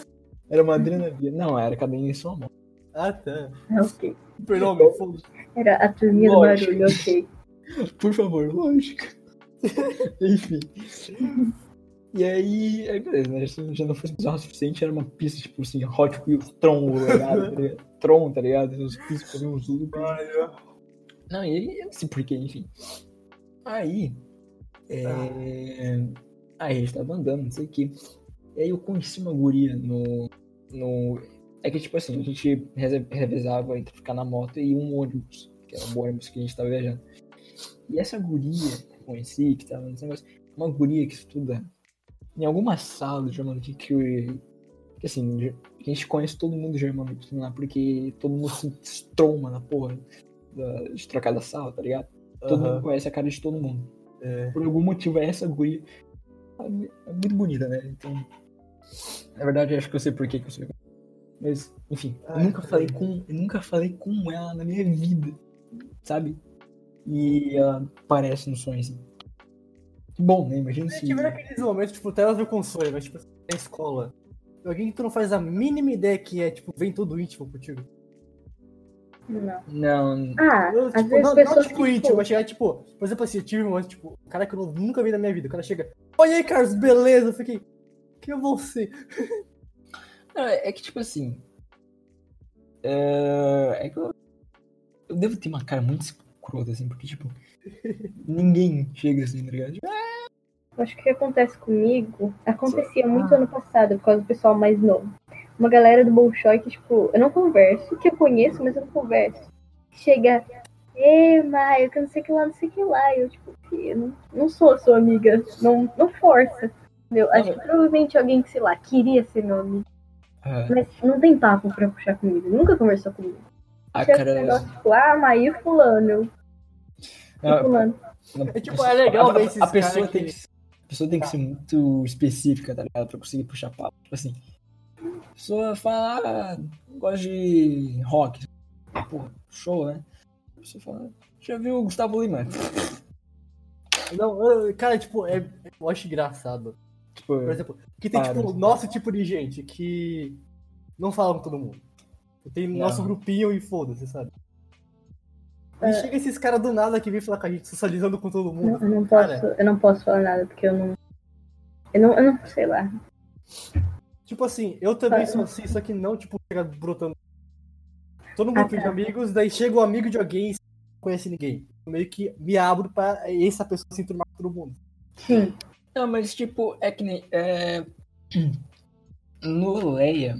Era uma adrenalina. Não, era um em sua moto. Ah, tá. Ah, ok. Supernome, foda-se. Era a turminha do barulho, ok. Por favor, lógico. Enfim. E aí, aí beleza, né? Se já não fosse bizarro o suficiente, era uma pista, tipo assim, Hot Wheels, Tron, tá ligado? Tá ligado? Tron, tá ligado? Os pistas faziam uns looping. Não, e aí, eu não sei porquê, enfim. Aí, é... Aí a gente tava andando, não sei o que. E aí eu conheci uma guria no... no... É que, tipo assim, a gente revezava entre ficar na moto e um ônibus, que era o ônibus que a gente tava viajando. E essa guria que eu conheci, que tava nesse negócio, uma guria que estuda em alguma sala do Germano que, que, assim, a gente conhece todo mundo Germano que estuda lá, porque todo mundo se estroma na porra de trocar da sala, tá ligado? Todo Aham. mundo conhece a cara de todo mundo. É. Por algum motivo, essa guria mu- é muito bonita, né? Então, na verdade, eu acho que eu sei por que que eu sei. Mas, enfim, eu nunca falei com, eu nunca falei com ela na minha vida, sabe? E ela aparece no sonho assim. Que bom, né? Imagina Se se. tiver aqueles momentos, tipo, até ver com sonho, mas tipo, na escola. Alguém que tu não faz a mínima ideia que é, tipo, vem todo íntimo contigo. Não. Não, Ah, Eu, às tipo, vezes não, pessoas não tipo íntimo, mas chegar, tipo, por exemplo, assim, eu tive um momento, tipo, um cara que eu nu- nunca vi na minha vida. O cara chega, olha aí, Carlos, beleza. Eu fiquei, que é você? Não, é é que, tipo assim. É, é que eu, eu devo ter uma cara muito escrota, assim, porque, tipo, ninguém chega assim, tá ligado? Tipo, Eu acho que o que acontece comigo acontecia muito ano passado, por causa do pessoal mais novo. Uma galera do Bolshoi que, tipo, eu não converso, que eu conheço, mas eu não converso. Chega, ê, Maio, que eu não sei o que lá, não sei o que lá. E eu, tipo, "Fih, eu não, não sou sua amiga, não, não força. Entendeu? Acho que provavelmente alguém que, sei lá, queria ser meu amigo, ah, mas não tem papo pra puxar comigo, nunca conversou comigo. a esse cara. negócio, tipo, ah, Maio e fulano, Ah, fulano. É tipo, é legal a, ver a- esses a pessoa caras tem que- que, a pessoa tem que ser muito específica, tá ligado? Pra conseguir puxar papo. Tipo assim, a pessoa fala, ah, gosta de rock. Porra, show, né? A pessoa fala, já viu o Gustavo Lima? Não, cara, tipo, é, eu acho engraçado. Tipo, Por exemplo, que tem, Para. tipo, o nosso tipo de gente que não fala com todo mundo. Tem Não. nosso grupinho e foda-se, sabe? E É. chega esses caras do nada que vem falar com a gente, socializando com todo Não, mundo. eu, não Cara, posso, eu não posso falar nada, porque eu não. Eu não, eu não sei lá. Tipo assim, eu também Ah, sou assim, só que não, tipo, chega brotando. Tô num Ah, grupo de tá. amigos, daí chega um amigo de alguém e não conhece ninguém. Eu meio que me abro pra essa pessoa se enturmar com todo mundo. Sim. Não, mas tipo, é que nem. É... No Leia,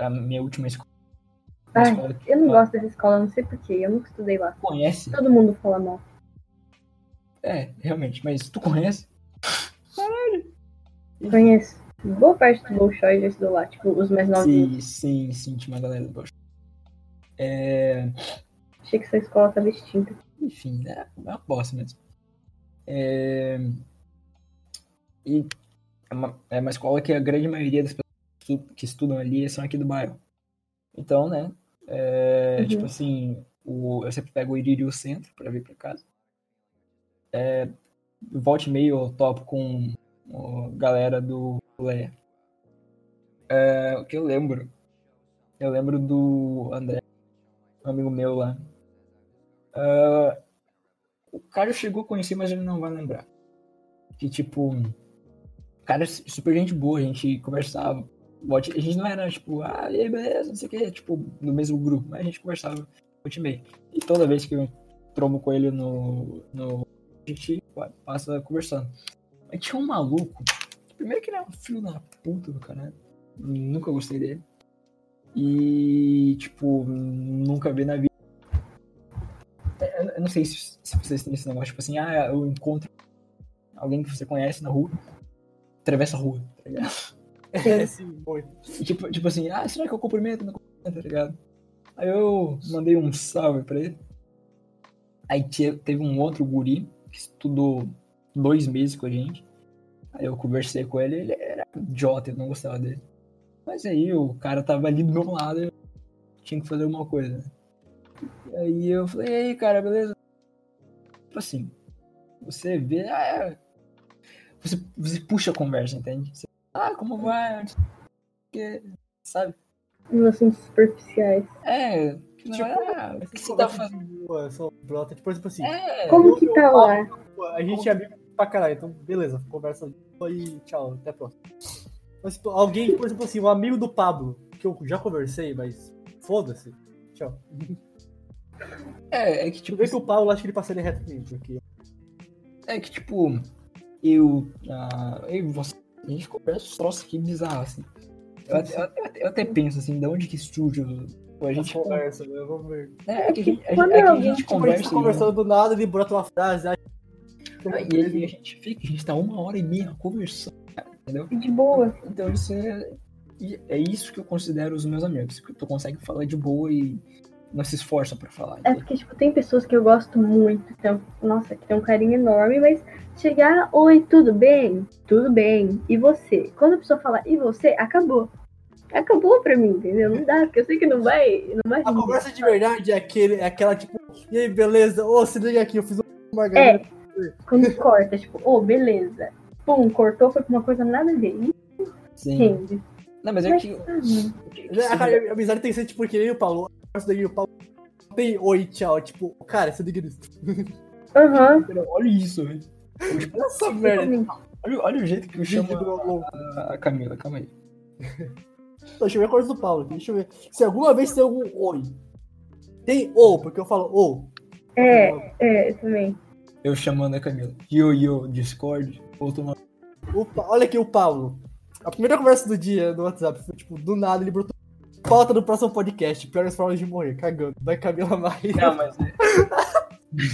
a, minha última escola. a Ai, escola eu não eu gosto dessa escola, não sei porquê. Eu nunca estudei lá. conhece. Todo mundo fala mal. É, realmente, mas tu conhece? Conheço. Boa parte do Bolshoi já estudou lá, tipo, os mais novinhos. Sim, sim, sim, tinha uma galera do Bosch. É. Achei que essa escola tava extinta. Enfim, é uma bosta mesmo. É... E é uma, é uma escola que a grande maioria das pessoas que que estudam ali são aqui do bairro. Então, né? é, Uhum. Tipo assim, o, eu sempre pego o Iririo Centro pra vir pra casa. É, volte e meio topo com a galera do Leia. É, o que eu lembro? Eu lembro do André, um amigo meu lá. Ah, o cara chegou a conhecer, mas ele não vai lembrar. Que tipo, cara, super gente boa, a gente conversava. A gente não era tipo, ah, e aí, beleza, não sei o que, tipo, no mesmo grupo, mas a gente conversava e meio. E toda vez que eu trombo com ele no, no. A gente passa conversando. Mas tinha um maluco. Primeiro que ele é um filho da puta do caralho. Nunca gostei dele. E, tipo, nunca vi na vida. Eu eu não sei se, se vocês têm esse negócio, tipo assim, ah, eu encontro alguém que você conhece na rua, atravessa a rua, tá ligado? É, sim, foi. E tipo, tipo assim, ah, será que eu cumprimento? Não cumprimento, tá ligado? Aí eu mandei um salve pra ele. Aí te- teve um outro guri que estudou dois meses com a gente. Aí eu conversei com ele, ele era idiota, eu não gostava dele. Mas aí o cara tava ali do meu lado, eu tinha que fazer alguma coisa. E aí eu falei, e aí, cara, beleza? Tipo assim, você vê, ah, é- você, você puxa a conversa, entende? Você, ah, como vai? Sabe? Assuntos superficiais. É, Tipo, tipo, ah, o que você tá fazendo? boa, só brota, tipo, tipo assim, É, Como que tá lá? a gente é amigo pra caralho, então beleza, conversa e tchau, até a próxima. Mas tipo, alguém, por exemplo assim, um amigo do Pablo, que eu já conversei, mas foda-se, tchau. é, é que Tu tipo, vê que o Pablo acha que ele passa ele reto comigo, porque é que tipo, eu, ah, eu e você, a gente conversa uns troços aqui bizarros, assim. Eu até, eu até- eu até penso assim, de onde que surge o- a a gente gente conversa, né? Vamos ver. É, é que a gente, a gente, é que a gente Tipo, a gente conversa tá e- conversando do nada, ele brota uma frase, aí... e aí a gente fica, a gente tá uma hora e meia conversando, cara, entendeu? De boa. Então isso é, e é isso que eu considero os meus amigos, que tu consegue falar de boa e não se esforça pra falar. É entende? porque, tipo, tem pessoas que eu gosto muito, então, nossa, que tem um carinho enorme, mas chegar, oi, tudo bem? Tudo bem. E você? Quando a pessoa fala, e você? Acabou. Acabou pra mim, entendeu? Não dá, porque eu sei que não vai. Não vai A conversa de verdade é, aquele, é aquela, tipo, e aí, beleza? Ô, se liga aqui, eu fiz uma margarina. Quando corta, tipo, ô, beleza. Pum, cortou, foi pra uma coisa nada a ver. Sim. Rende. Não, mas é Mas, que. ah, que- A, a, a amizade tem que ser, tipo, que nem o Paulo. Daí, o Paulo tem oi, tchau. Tipo, cara, se liga nisso. Aham. Olha isso, velho. Tipo, Essa merda. Olha, olha o jeito que eu chamo Vídeo do a, a Camila, calma aí. Deixa eu ver a coisa do Paulo. aqui, Deixa eu ver. Se alguma vez tem algum oi. Tem ou, porque eu falo ou. É, é, eu também. Eu chamando a Camila. Yo, yo, Discord. Ou tomar. O Pa- olha aqui o Paulo. A primeira conversa do dia no WhatsApp foi, tipo, do nada ele brotou. Pauta do próximo podcast. Piores formas de morrer, cagando. Vai Camila Maia. Não, mas.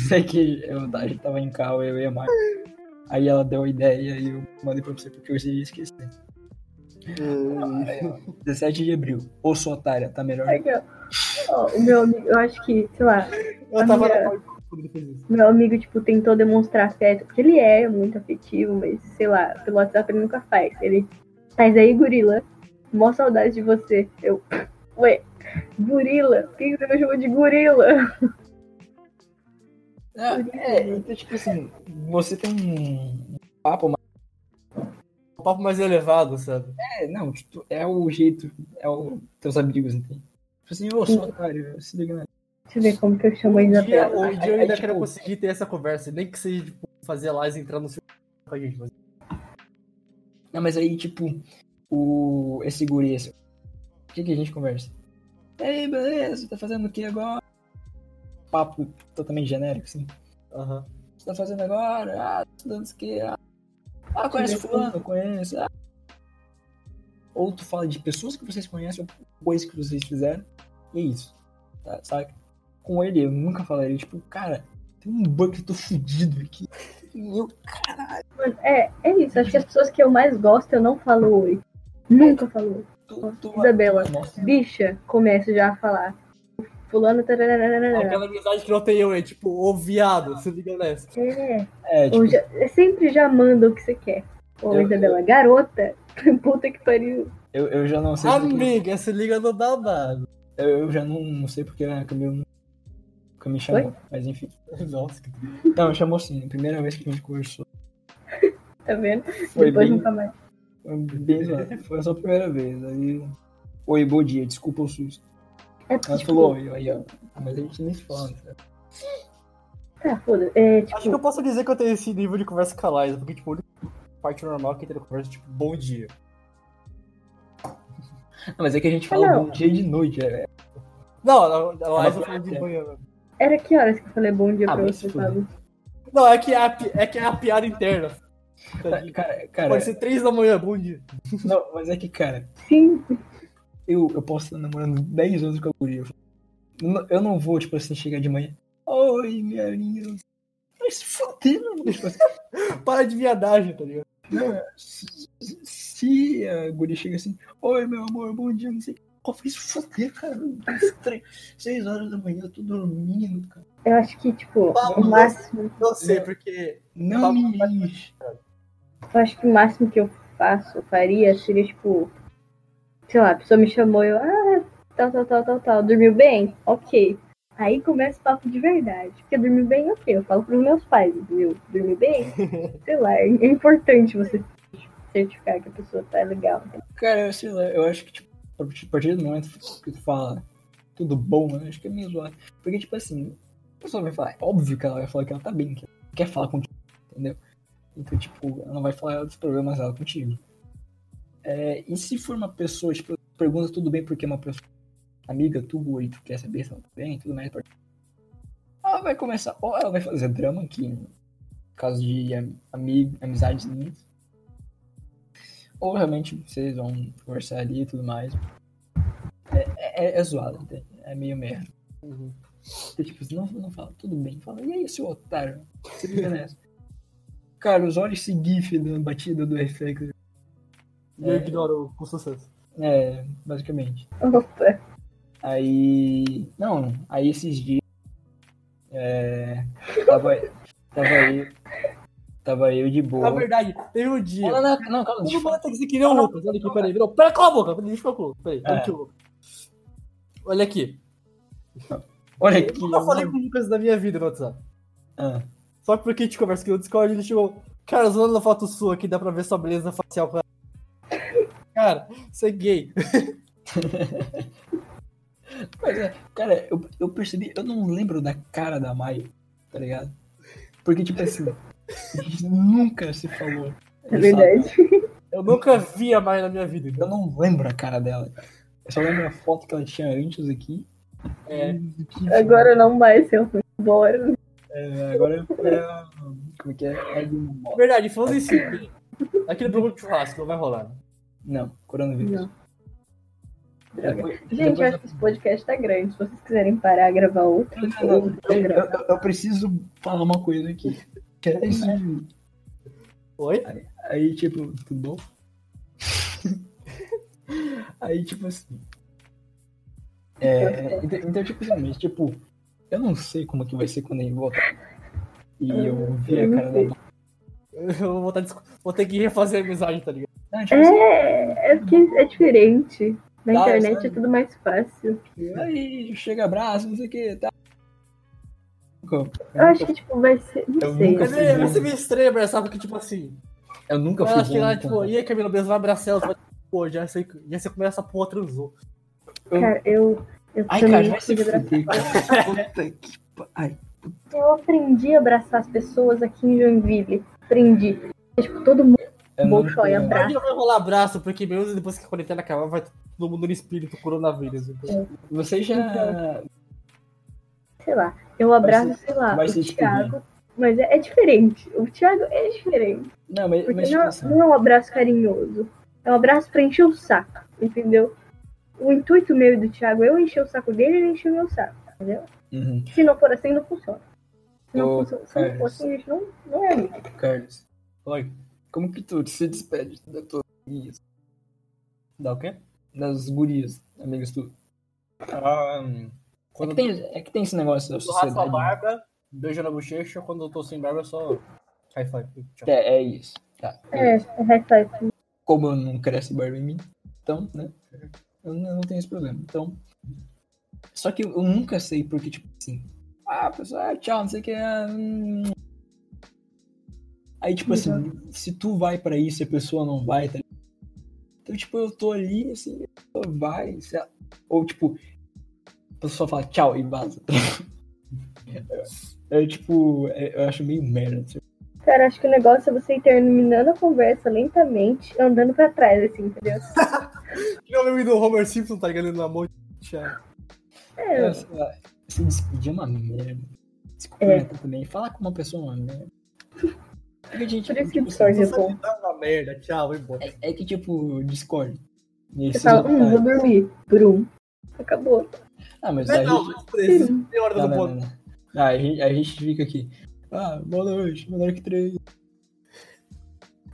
Sei que eu, a gente tava em carro, eu e a Mari. Aí ela deu a ideia e eu mandei pra você porque eu ia esquecer. Ó, 17 de abril. Ô, sua otária, tá melhor? Ó. Ó, o meu amigo, eu acho que, sei lá, Eu tava minha- na meu amigo, tipo, tentou demonstrar afeto, porque ele é muito afetivo, mas, sei lá, pelo WhatsApp ele nunca faz. Ele, mas aí, gorila, mó saudade de você. Eu, ué, gorila? Por que você me chamou de gorila? Ah, é, então, tipo assim, você tem um papo mais. Um papo mais elevado, sabe? É, não, tipo, é o jeito, é o teus amigos, entende? Tipo assim, ô, sua otária, se liga na. Deixa eu ver como que eu chamo a Isabela. dia eu É, ainda tipo- quero conseguir ter essa conversa. Nem que seja, tipo, fazer live e entrar no seu com a gente. Mas... Não, mas aí, tipo, o. Esse guri, esse. O que, que a gente conversa? E aí, beleza, tá fazendo o que agora? Papo totalmente genérico, assim. Aham. O que você tá fazendo agora? Ah, tô estudando isso aqui. Ah, ah conhece fulano? Conheço. Ah. Ou tu fala de pessoas que vocês conhecem, ou coisas que vocês fizeram. E é isso. Tá, sabe? Com ele, eu nunca falaria, tipo, cara, tem um bug que eu tô fudido aqui. E eu, caralho, Mano, é, é isso. Acho que as pessoas que eu mais gosto, eu não falo oi. Nunca falo oi. tu, tu, Isabela. Nossa, Bicha, começo já a falar. Fulano. tarararara. Aquela amizade que não tem eu, é tipo, ô viado, se liga nessa. É, é, tipo, já, é sempre já manda o que você quer. Ô, Eu- Isabela, garota. Puta que pariu. eu, eu já não sei. porque- Amiga, se liga no babado. Eu, eu já não, não sei porque a Camila nunca me chamou, mas enfim. Nossa, que Não, chamou sim. Primeira vez que a gente conversou Tá vendo? foi Depois bem, nunca mais. Foi bem zoado. Foi só a primeira vez. Aí, oi, bom dia, desculpa o susto. É Ela tipo, falou, oi, aí, ó. Mas a gente nem se fala, sabe? tá, foda. É, tipo, Acho que eu posso dizer que eu tenho esse nível de conversa com a Liza, porque, tipo, a parte normal que tem na conversa é, tipo, bom dia. Não, mas é que a gente fala não. bom dia de noite. É, Não, a, a Liza falou de é. manhã. né? era que horas que eu falei bom dia Ah, pra você. Pablo? Não, é que é a, é, que é a piada interna. Cara, cara, cara, Pode ser três da manhã, bom dia. não, mas é que, cara, Sim. eu, eu posso estar namorando 10 anos com a guria. Eu não- não vou, tipo assim, chegar de manhã. Oi, minha linda. Vai se fuder, mano. Tipo assim, Para de viadagem, tá ligado? não, se, se a guria chega assim, oi meu amor, bom dia, não sei o que. Se fuder, cara. Três, seis horas da manhã, eu tô dormindo, cara. Eu acho que, tipo, o máximo. Eu sei, porque. Não me enche. Eu acho que o máximo que eu faço, eu faria, seria, tipo. Sei lá, a pessoa me chamou e eu. Ah, tal, tal, tal, tal, tal. Dormiu bem? Ok. Aí começa o papo de verdade. Porque dormiu bem, ok. Eu falo pros meus pais, entendeu? Dormiu bem? Sei lá, é importante você certificar que a pessoa tá legal. Cara, sei lá, eu acho que, tipo, a partir do momento que tu fala tudo bom, eu acho que é meio zoado. Porque, tipo assim, a pessoa vai falar, é óbvio que ela vai falar que ela tá bem, que ela quer falar contigo, entendeu? Então, tipo, ela não vai falar dos problemas dela contigo. É, e se for uma pessoa, tipo, pergunta tudo bem porque é uma pessoa amiga tua e tu quer saber se ela tá bem tudo mais, ela vai começar, ou ela vai fazer drama aqui, no caso de am- amigo, amizades minhas, ou realmente vocês vão conversar ali e tudo mais. É, é, é zoado, entende? É meio merda. Uhum. Então, tipo, não, não fala, tudo bem. Fala, e aí, seu otário? Liga nessa. Carlos, olha esse gif da batida do reflexo. E eu ignoro com sucesso. É, basicamente. Opa, Aí. Não, aí esses dias. É. Tava, tava eu. Tava eu de Na boa. verdade, teve um dia. Não, não, não, calma, deixa eu Todo falar. mundo tem que querer o Lucas. Olha aqui, peraí. Virou. Pera, cala a boca. Deixa eu Lucas. Peraí, É. Olha aqui. Olha aqui. Eu nunca falei com o Lucas da minha vida no WhatsApp. Ah, Só que porque a gente conversa aqui no Discord, ele chegou. Cara, zoando na foto sua aqui, dá pra ver sua beleza facial. com ela." Cara, você é gay. Mas é, cara, eu, eu percebi, eu não lembro da cara da Mai, tá ligado? Porque, tipo assim, a gente nunca se falou. é verdade. Eu nunca vi a Maia na minha vida. Eu Então. não lembro a cara dela. Eu só lembro a foto que ela tinha antes aqui. É. Agora não mais, eu fui embora. É, agora é. Como é que é? É. Verdade, falando isso. Aquele programa de churrasco não vai rolar. né? Não, coronavírus. Não. Depois- Gente, depois eu acho que esse podcast tá grande. Se vocês quiserem parar, gravar outro, Não, não, não. eu Eu, eu- eu preciso falar uma coisa aqui. Que é assim, Oi? Aí, tipo, tudo bom? Aí, tipo assim. É, então, então, tipo assim, mas, tipo, eu não sei como que vai ser quando ele voltar. E eu vi a cara. Eu vou, tá vou ter que refazer a amizade, tá ligado? Não, tipo assim, É, é porque é diferente. Na Tá, internet sabe? é tudo mais fácil. aí chega abraço, não sei o que, tá. Nunca- Eu acho que, tipo, vai ser. Não Eu sei. é, vai ser meio estranho abraçar, porque, tipo assim. Eu nunca fui Ela bom chega lá, em tipo, e aí, Camila, beleza? Vai abraçar ela. Pô, já sei, já sei como essa porra transou. Cara, eu. Eu Ai, cara, não vai se fuder, cara. Puta que Eu aprendi a abraçar as pessoas aqui em Joinville. Aprendi. Tipo, todo mundo. eu Bolshoi, nunca- abraço. Não vai rolar abraço, porque mesmo depois que a quarentena acabar, vai todo mundo no espírito coronavírus. Então. Você já. Sei lá. Eu abraço, Vai se- sei lá, vai o. Thiago. Mas é, é diferente. O Thiago é diferente. Não, mas, Porque mas tipo não, assim. não é um abraço carinhoso. É um abraço pra encher o saco. Entendeu? O intuito meu e do Thiago é eu encher o saco dele e ele encher o meu saco. Entendeu? Uhum. Se não for assim, não funciona. Se não, Ô, funciona, se não for assim, a gente não, não é amigo. Carlos, Oi. como que tu se despede das tuas gurias? Dá o quê? Das gurias, amigas tu? Ah, É quando que, tem, é que tem esse negócio da eu raspo a sociedade. barba, beijo na bochecha, quando eu tô sem barba, é só high five. Tchau. É, é isso. Tá. É, é high five. Como eu não cresce barba em mim, então, né? Eu não, eu não tenho esse problema. Então. Só que eu nunca sei porque, tipo assim. Ah, pessoal, ah, tchau, não sei o que. ah, hum. Aí, tipo assim, se tu vai pra isso e a pessoa não vai, tá ligado? Então, tipo, eu tô ali, assim, a pessoa vai, sei lá. Ou, tipo, a pessoa fala tchau e vaza. É, tipo, é- eu acho meio merda. assim. Cara, acho que o negócio é você ir terminando a conversa lentamente, andando pra trás, assim, entendeu? Que não o meme do Homer Simpson, tá ligado? Na mão. Tchau. É, É, lá, se despedir é uma merda. Se É. cumprimentar também. Falar com uma pessoa é uma merda. É que, gente, por isso que tipo, Discord é dá uma merda, tchau, vai embora. é, é que, tipo, Discord. Você fala, hum, vou dormir. Brum. Acabou. Ah, mas Não, a não, gente... por isso, tem hora Não, do não. Ah, a, gente, a gente fica aqui. Ah, boa noite, Monark 3.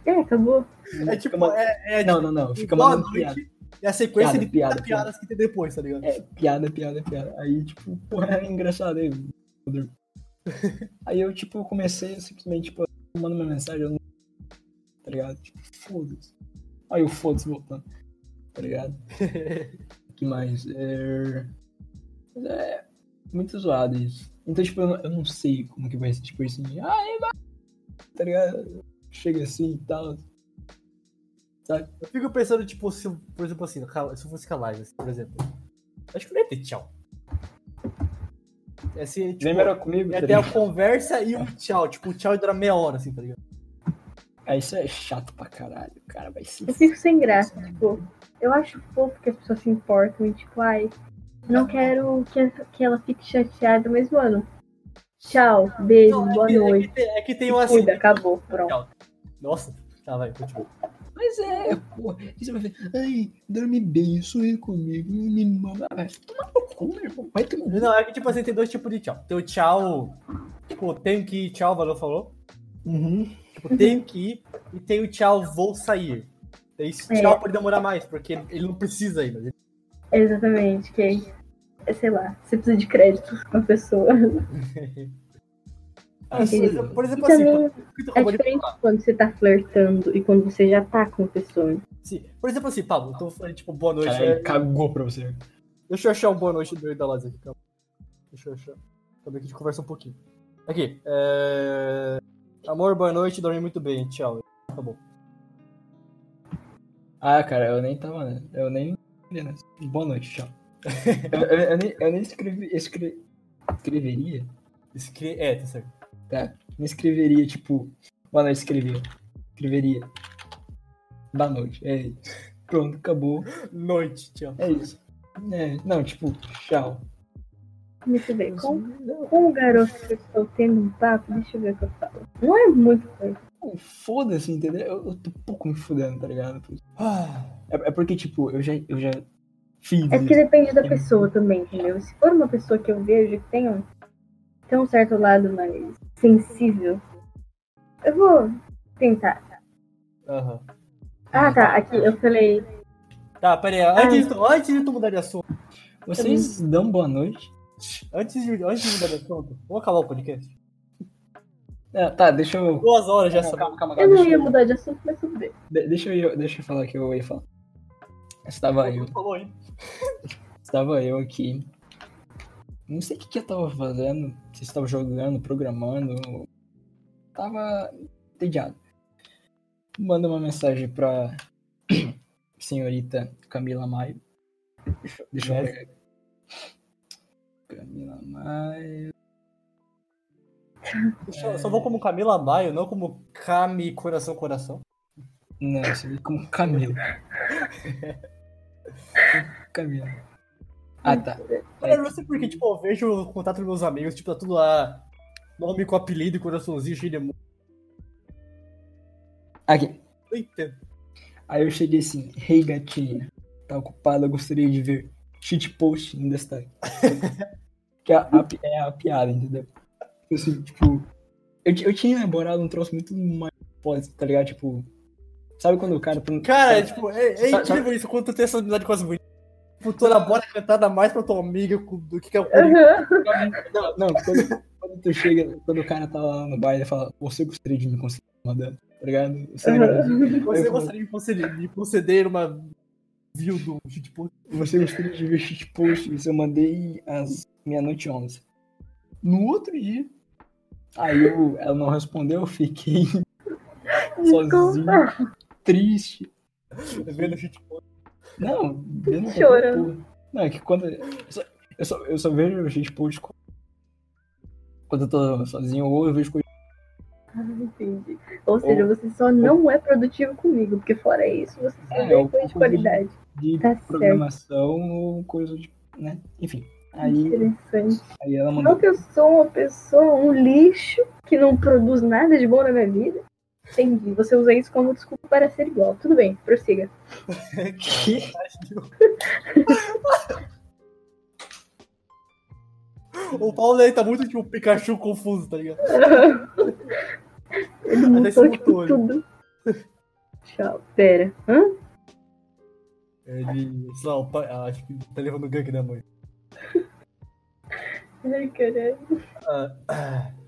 É, acabou. É tipo, é, é Não, não, não. Fica piada. noite e a sequência Piada, de piada, 30 piadas que tem depois, tá ligado? É, piada, piada, piada. Aí, tipo, porra, é engraçado aí. Aí eu, tipo, comecei simplesmente, tipo, mando uma mensagem, eu não. Tá ligado? Tipo, foda-se. Aí o foda-se voltando. Tá ligado? que mais? É... mas é muito zoado isso. Então, tipo, eu não, eu não sei como que vai ser, tipo, assim, ai, vai, tá ligado? Chega assim e tal. Sabe? Eu fico pensando, tipo, se, eu- por exemplo, assim, se eu fosse live, assim, por exemplo. Acho que não ia ter tchau. É assim, tipo, Lembra comigo? ia tá ter a conversa e um tchau. Tipo, o tchau ia durar meia hora, assim, tá ligado? Aí isso é chato pra caralho. Cara vai se. Eu fico sem graça, tipo, eu acho fofo que as pessoas se importam e, tipo, ai, não quero que, que ela fique chateada, mas, mano, tchau, beijo, Não, é boa que- é noite. que tem- É que tem um Se assim. Cuida, acabou, pronto. Tchau. Nossa, tá, vai, continua. Mas é, porra. E você vai ver, ai, dorme bem, sorri comigo, me mama. Ah, vai tomar no cu, meu irmão. Vai cu. Não, é que, tipo assim, tem dois tipos de tchau. Tem o tchau, tipo, tenho que ir, tchau, valeu, falou. Uhum. Tipo, tenho que ir. E tem o tchau, vou sair. Esse É. tchau pode demorar mais, porque ele, não precisa ainda. Exatamente, que aí, é, sei lá, você precisa de crédito com a pessoa. Ah, por- por E exemplo, assim, também o que tu é diferente quando você tá flertando e quando você já tá com a pessoa. Sim. Por exemplo, assim, Pablo, tô falando, tipo, boa noite. Cara, é- ele cagou pra você. Deixa eu achar um boa noite do meio da aqui, calma. Deixa eu achar. Calma aí que a gente conversa um pouquinho. Aqui, é... Amor, boa noite, dormi muito bem, tchau. Acabou. Ah, cara, eu nem tava. né? Eu nem. né? Boa noite, tchau. eu, eu- eu nem, eu nem escrevi, escre- escreveria. Escre... É, tá certo. Tá. Não escreveria, tipo. Boa noite, escreveria. Escreveria. Boa noite. É isso. Pronto, acabou. Noite, tchau. É isso. É, não, tipo, tchau. Deixa eu ver. Com, com o garoto que eu estou tendo um papo, deixa eu ver o que eu falo. Não é muito coisa. Foda-se, entendeu? Eu, eu tô pouco me fudendo, tá ligado? Ah, É, é porque, tipo, eu já, eu já fiz É isso. depende da pessoa também, entendeu? Se for uma pessoa que eu vejo que tem um, tem um certo lado mais sensível, eu vou tentar. Aham. Ah, tá. Aqui eu falei. Tá, pera aí. Antes, de tu- antes de tu mudar de assunto. Vocês dão boa noite? Antes de, antes de mudar de assunto. Vamos acabar o podcast. É, tá, deixa eu. Duas horas já. Calma, calma, calma, Eu calma, não deixa ia eu- mudar de assunto, mas tudo bem. de- deixa eu, deixa eu falar o que eu ia falar. Estava eu, Falou aí. estava eu aqui. Não sei o que, que eu tava fazendo. Se estava jogando, programando. Tava entediado. Manda uma mensagem pra senhorita Camila Maio. Deixa, deixa eu Yes. pegar. Camila Maio. Eu só vou como Camila Maio, não como Cami Coração Coração. Não, você vê como Camila. Camila. Ah, tá. Cara, eu não sei porque, tipo, eu vejo o contato dos meus amigos, tipo, tá tudo lá. Nome com apelido e coraçãozinho cheio de emo- Aqui. Entendo. Aí eu cheguei assim, hey gatinha, tá ocupada, gostaria de ver shitpost em destaque. que é a, pi- é a piada, entendeu? Assim, tipo, eu, eu tinha elaborado um troço muito mais foda, tá ligado? Tipo, sabe quando o cara... tá- Cara, é, sabe- tipo, é, é Sabe- incrível isso quando tu tem essa amizade com as bonitas. Tipo, tu elabora a cantada mais pra tua amiga do que é o Aham. Não, não quando, quando tu chega, quando o cara tá lá no baile fala, você gostaria de me conseguir mandando, tá ligado? Você, Aham. Você Eu- gostaria de conceder, de conceder uma view do shitpost? você gostaria de ver shitpost? Isso eu mandei às meia-noite onze. No outro dia, aí eu, ela não respondeu, eu fiquei sozinho, triste. Vendo shitpost. Não, vendo qualquer Chorando. Não, é que quando. Eu só, eu só, eu vejo shitpost co- quando eu tô sozinho ou eu vejo coisa. Ah, Entendi. Ou seja, você só não é produtivo comigo, porque fora isso, você só É, vê eu coisa de qualidade. de Tá certo. programação ou coisa de. né? Enfim. Aí, Interessante. aí ela Não mandou. que eu sou uma pessoa, um lixo, que não produz nada de bom na minha vida. Entendi. Você usa isso como desculpa para ser igual. Tudo bem, prossiga. Que? O Paulo aí tá muito tipo Pikachu confuso, tá ligado? Ele mutou, tipo, tudo. Tchau. Pera. Hã? Ele, sei lá, o pai, ah, acho que tá levando gank da mãe. Ai, caralho. Ah, ah.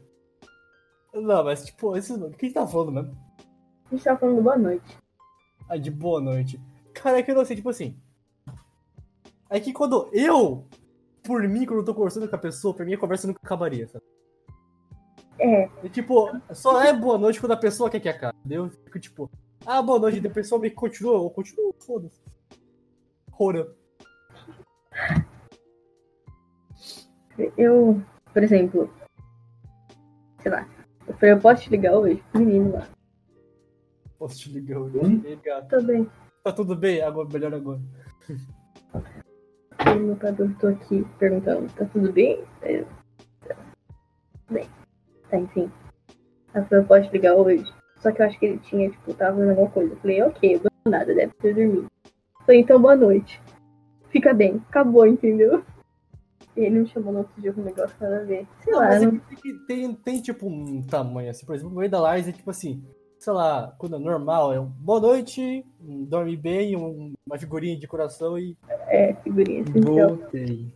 Não, mas tipo, esse, o que a gente tá falando mesmo? A gente tava falando do boa noite. Ah, de boa noite. Cara, é que eu não sei, tipo assim. É que quando eu, por mim, quando eu tô conversando com a pessoa, pra mim a conversa nunca acabaria, sabe? É, E, tipo, só é boa noite quando a pessoa quer que acabe. Eu fico tipo, ah, boa noite, e a pessoa meio que continua, eu continuo, foda-se. Rora. eu, por exemplo, sei lá, eu falei, eu posso te ligar hoje? Menino lá. Posso te ligar hoje? Hum? Tô bem. Tá tudo bem? Agora, melhor agora. E meu pai tô aqui perguntando, tá tudo bem? Eu, "Tá tudo bem. Tá, enfim. Eu falei, eu posso te ligar hoje? Só que eu acho que ele tinha, tipo, tava fazendo alguma coisa. Eu falei, ok, do nada, deve ter dormido. Eu falei, então boa noite. Fica bem. Acabou, entendeu? Ele me chamou no outro dia com um negócio nada a ver. Sei Não, lá, mas é não... tem, tem, tem, tipo um tamanho assim, por exemplo, o meio da Lars é tipo assim, sei lá, quando é normal, é um boa noite, um dorme bem, um- uma figurinha de coração e. é figurinha essencial. Voltei.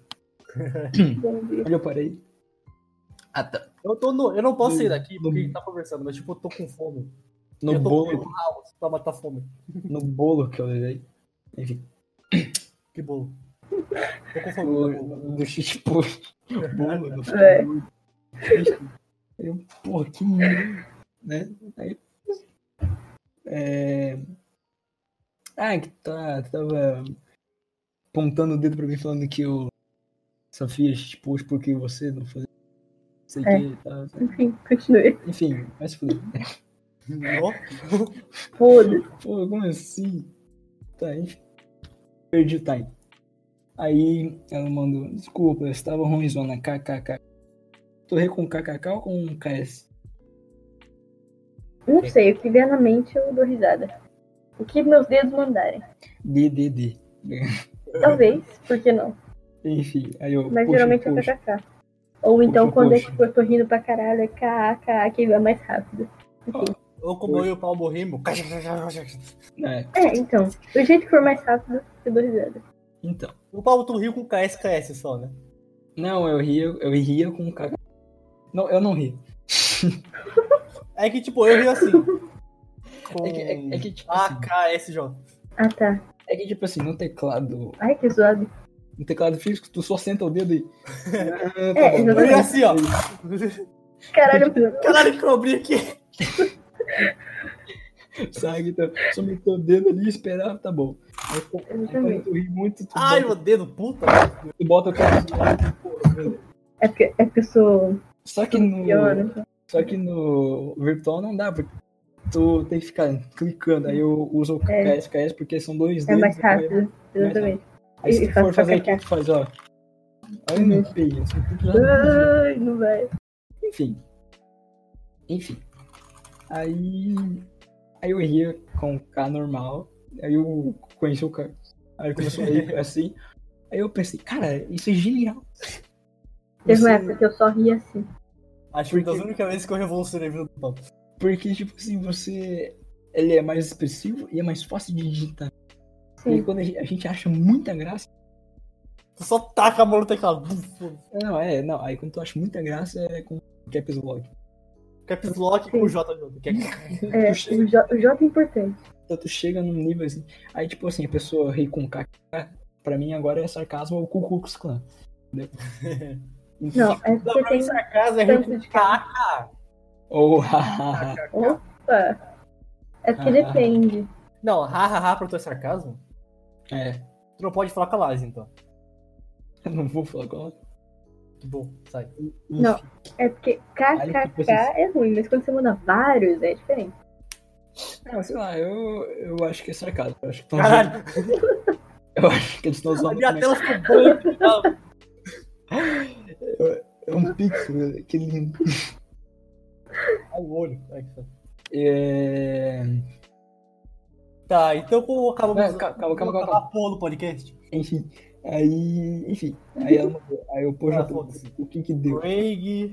Dia. Onde eu parei? Ah, tá. Eu tô no. Eu não posso sair daqui porque a gente tá conversando, mas tipo, eu tô com fome. No eu bolo, house pra matar fome. no bolo que eu levei. Enfim. Que bolo. Tô com fome. O, bom. do xixi pô. Bolo, do É. Eu, porra, que merda, né? Aí. É... Ah, que tá, tava apontando o dedo pra mim falando que eu só fiz tipo porque você não fazia. Sei É. que, tá, tá. Enfim, continue. Enfim, mas fuder. Ó, Foda-se. Pô, como assim? Tá, enfim. Perdi o time. Aí ela mandou, desculpa, eu estava ruimzona, kkk. Torrei com kkk ou com ks? Não sei, o que vier na mente eu dou risada. O que meus dedos mandarem. DDD. Talvez, por que não? Enfim, aí eu. Mas poxa, geralmente é poxa. kkk. Ou então Poxa, quando é poxa. tipo, eu tô rindo pra caralho, é kkk, que vai mais rápido. Enfim. ou como eu e o Paulo rimos. É, É, então, do jeito que for mais rápido, eu dou risada. Então. O Paulo tu riu com KSKS só, né? Não, eu ria, eu ria com kkk. Não, eu não ri. É que tipo, eu rio assim. Com É que, é, é que tipo assim, AKSJ. Ah, tá. é que tipo assim, no teclado, Ai, que zoado. no teclado físico, tu só senta o dedo e. Ah, tá É, bom. Eu rio assim, ó. Caralho, Caralho, que eu abri aqui. Sabe, então, só meter o dedo ali e esperar, tá bom. Aí, quando tu ri muito, tu Ai, bota, meu dedo, puta. tu bota o cara. é porque, é porque eu sou Só que no. piona. Só que no virtual não dá, porque tu tem que ficar clicando. Aí eu uso o É. KSKS porque são dois É dedos. mais aí- rápido, exatamente. Aí se tu for fazer aqui, tu faz, ó. Assim, tu já- Ai, não vai. Enfim. Enfim. Aí. Aí eu ria com o K normal. Aí eu conheci o K. Aí ele começou a rir assim. Aí eu pensei, cara, isso é genial. Teve uma Você- época que eu só ria assim. Acho que foi das únicas vezes que eu revolucionei a vida do Paulo. Porque, tipo assim, você. Ele é mais expressivo e é mais fácil de digitar. E aí, Sim. quando a gente, a gente acha muita graça. Tu só taca a mão no teclado. Não, é, não. Aí quando tu acha muita graça é com Caps Lock. Caps Lock com o JJ. que é- É, chega- o J, o J é importante. Então tu chega num nível assim. Aí, tipo assim, a pessoa ri com K. Pra mim agora é sarcasmo ou Ku Klux Klan. Entendeu? Não, é porque pra mim tem. sarcasmo é rir com de KK. Ou. Opa! É porque depende. Não, hahaha pra tu é sarcasmo? É, Tu não pode falar com a Laís, então. eu não vou falar com bom, sai. Não, é porque KKK é ruim, mas quando você manda vários é diferente. Não, sei lá, eu, eu acho que é sarcasmo. Eu acho que, Caralho, zoando- eu acho que eles estão a usando. minha tela ficou boa. É um pixel, que lindo. Olha o olho. É... Tá, então acabamos Não, calma, calma, calma, calma. a porra do podcast. Enfim, Aí, enfim, aí ela. Aí eu, Ah, JP, foda-se. o que que deu? Craig.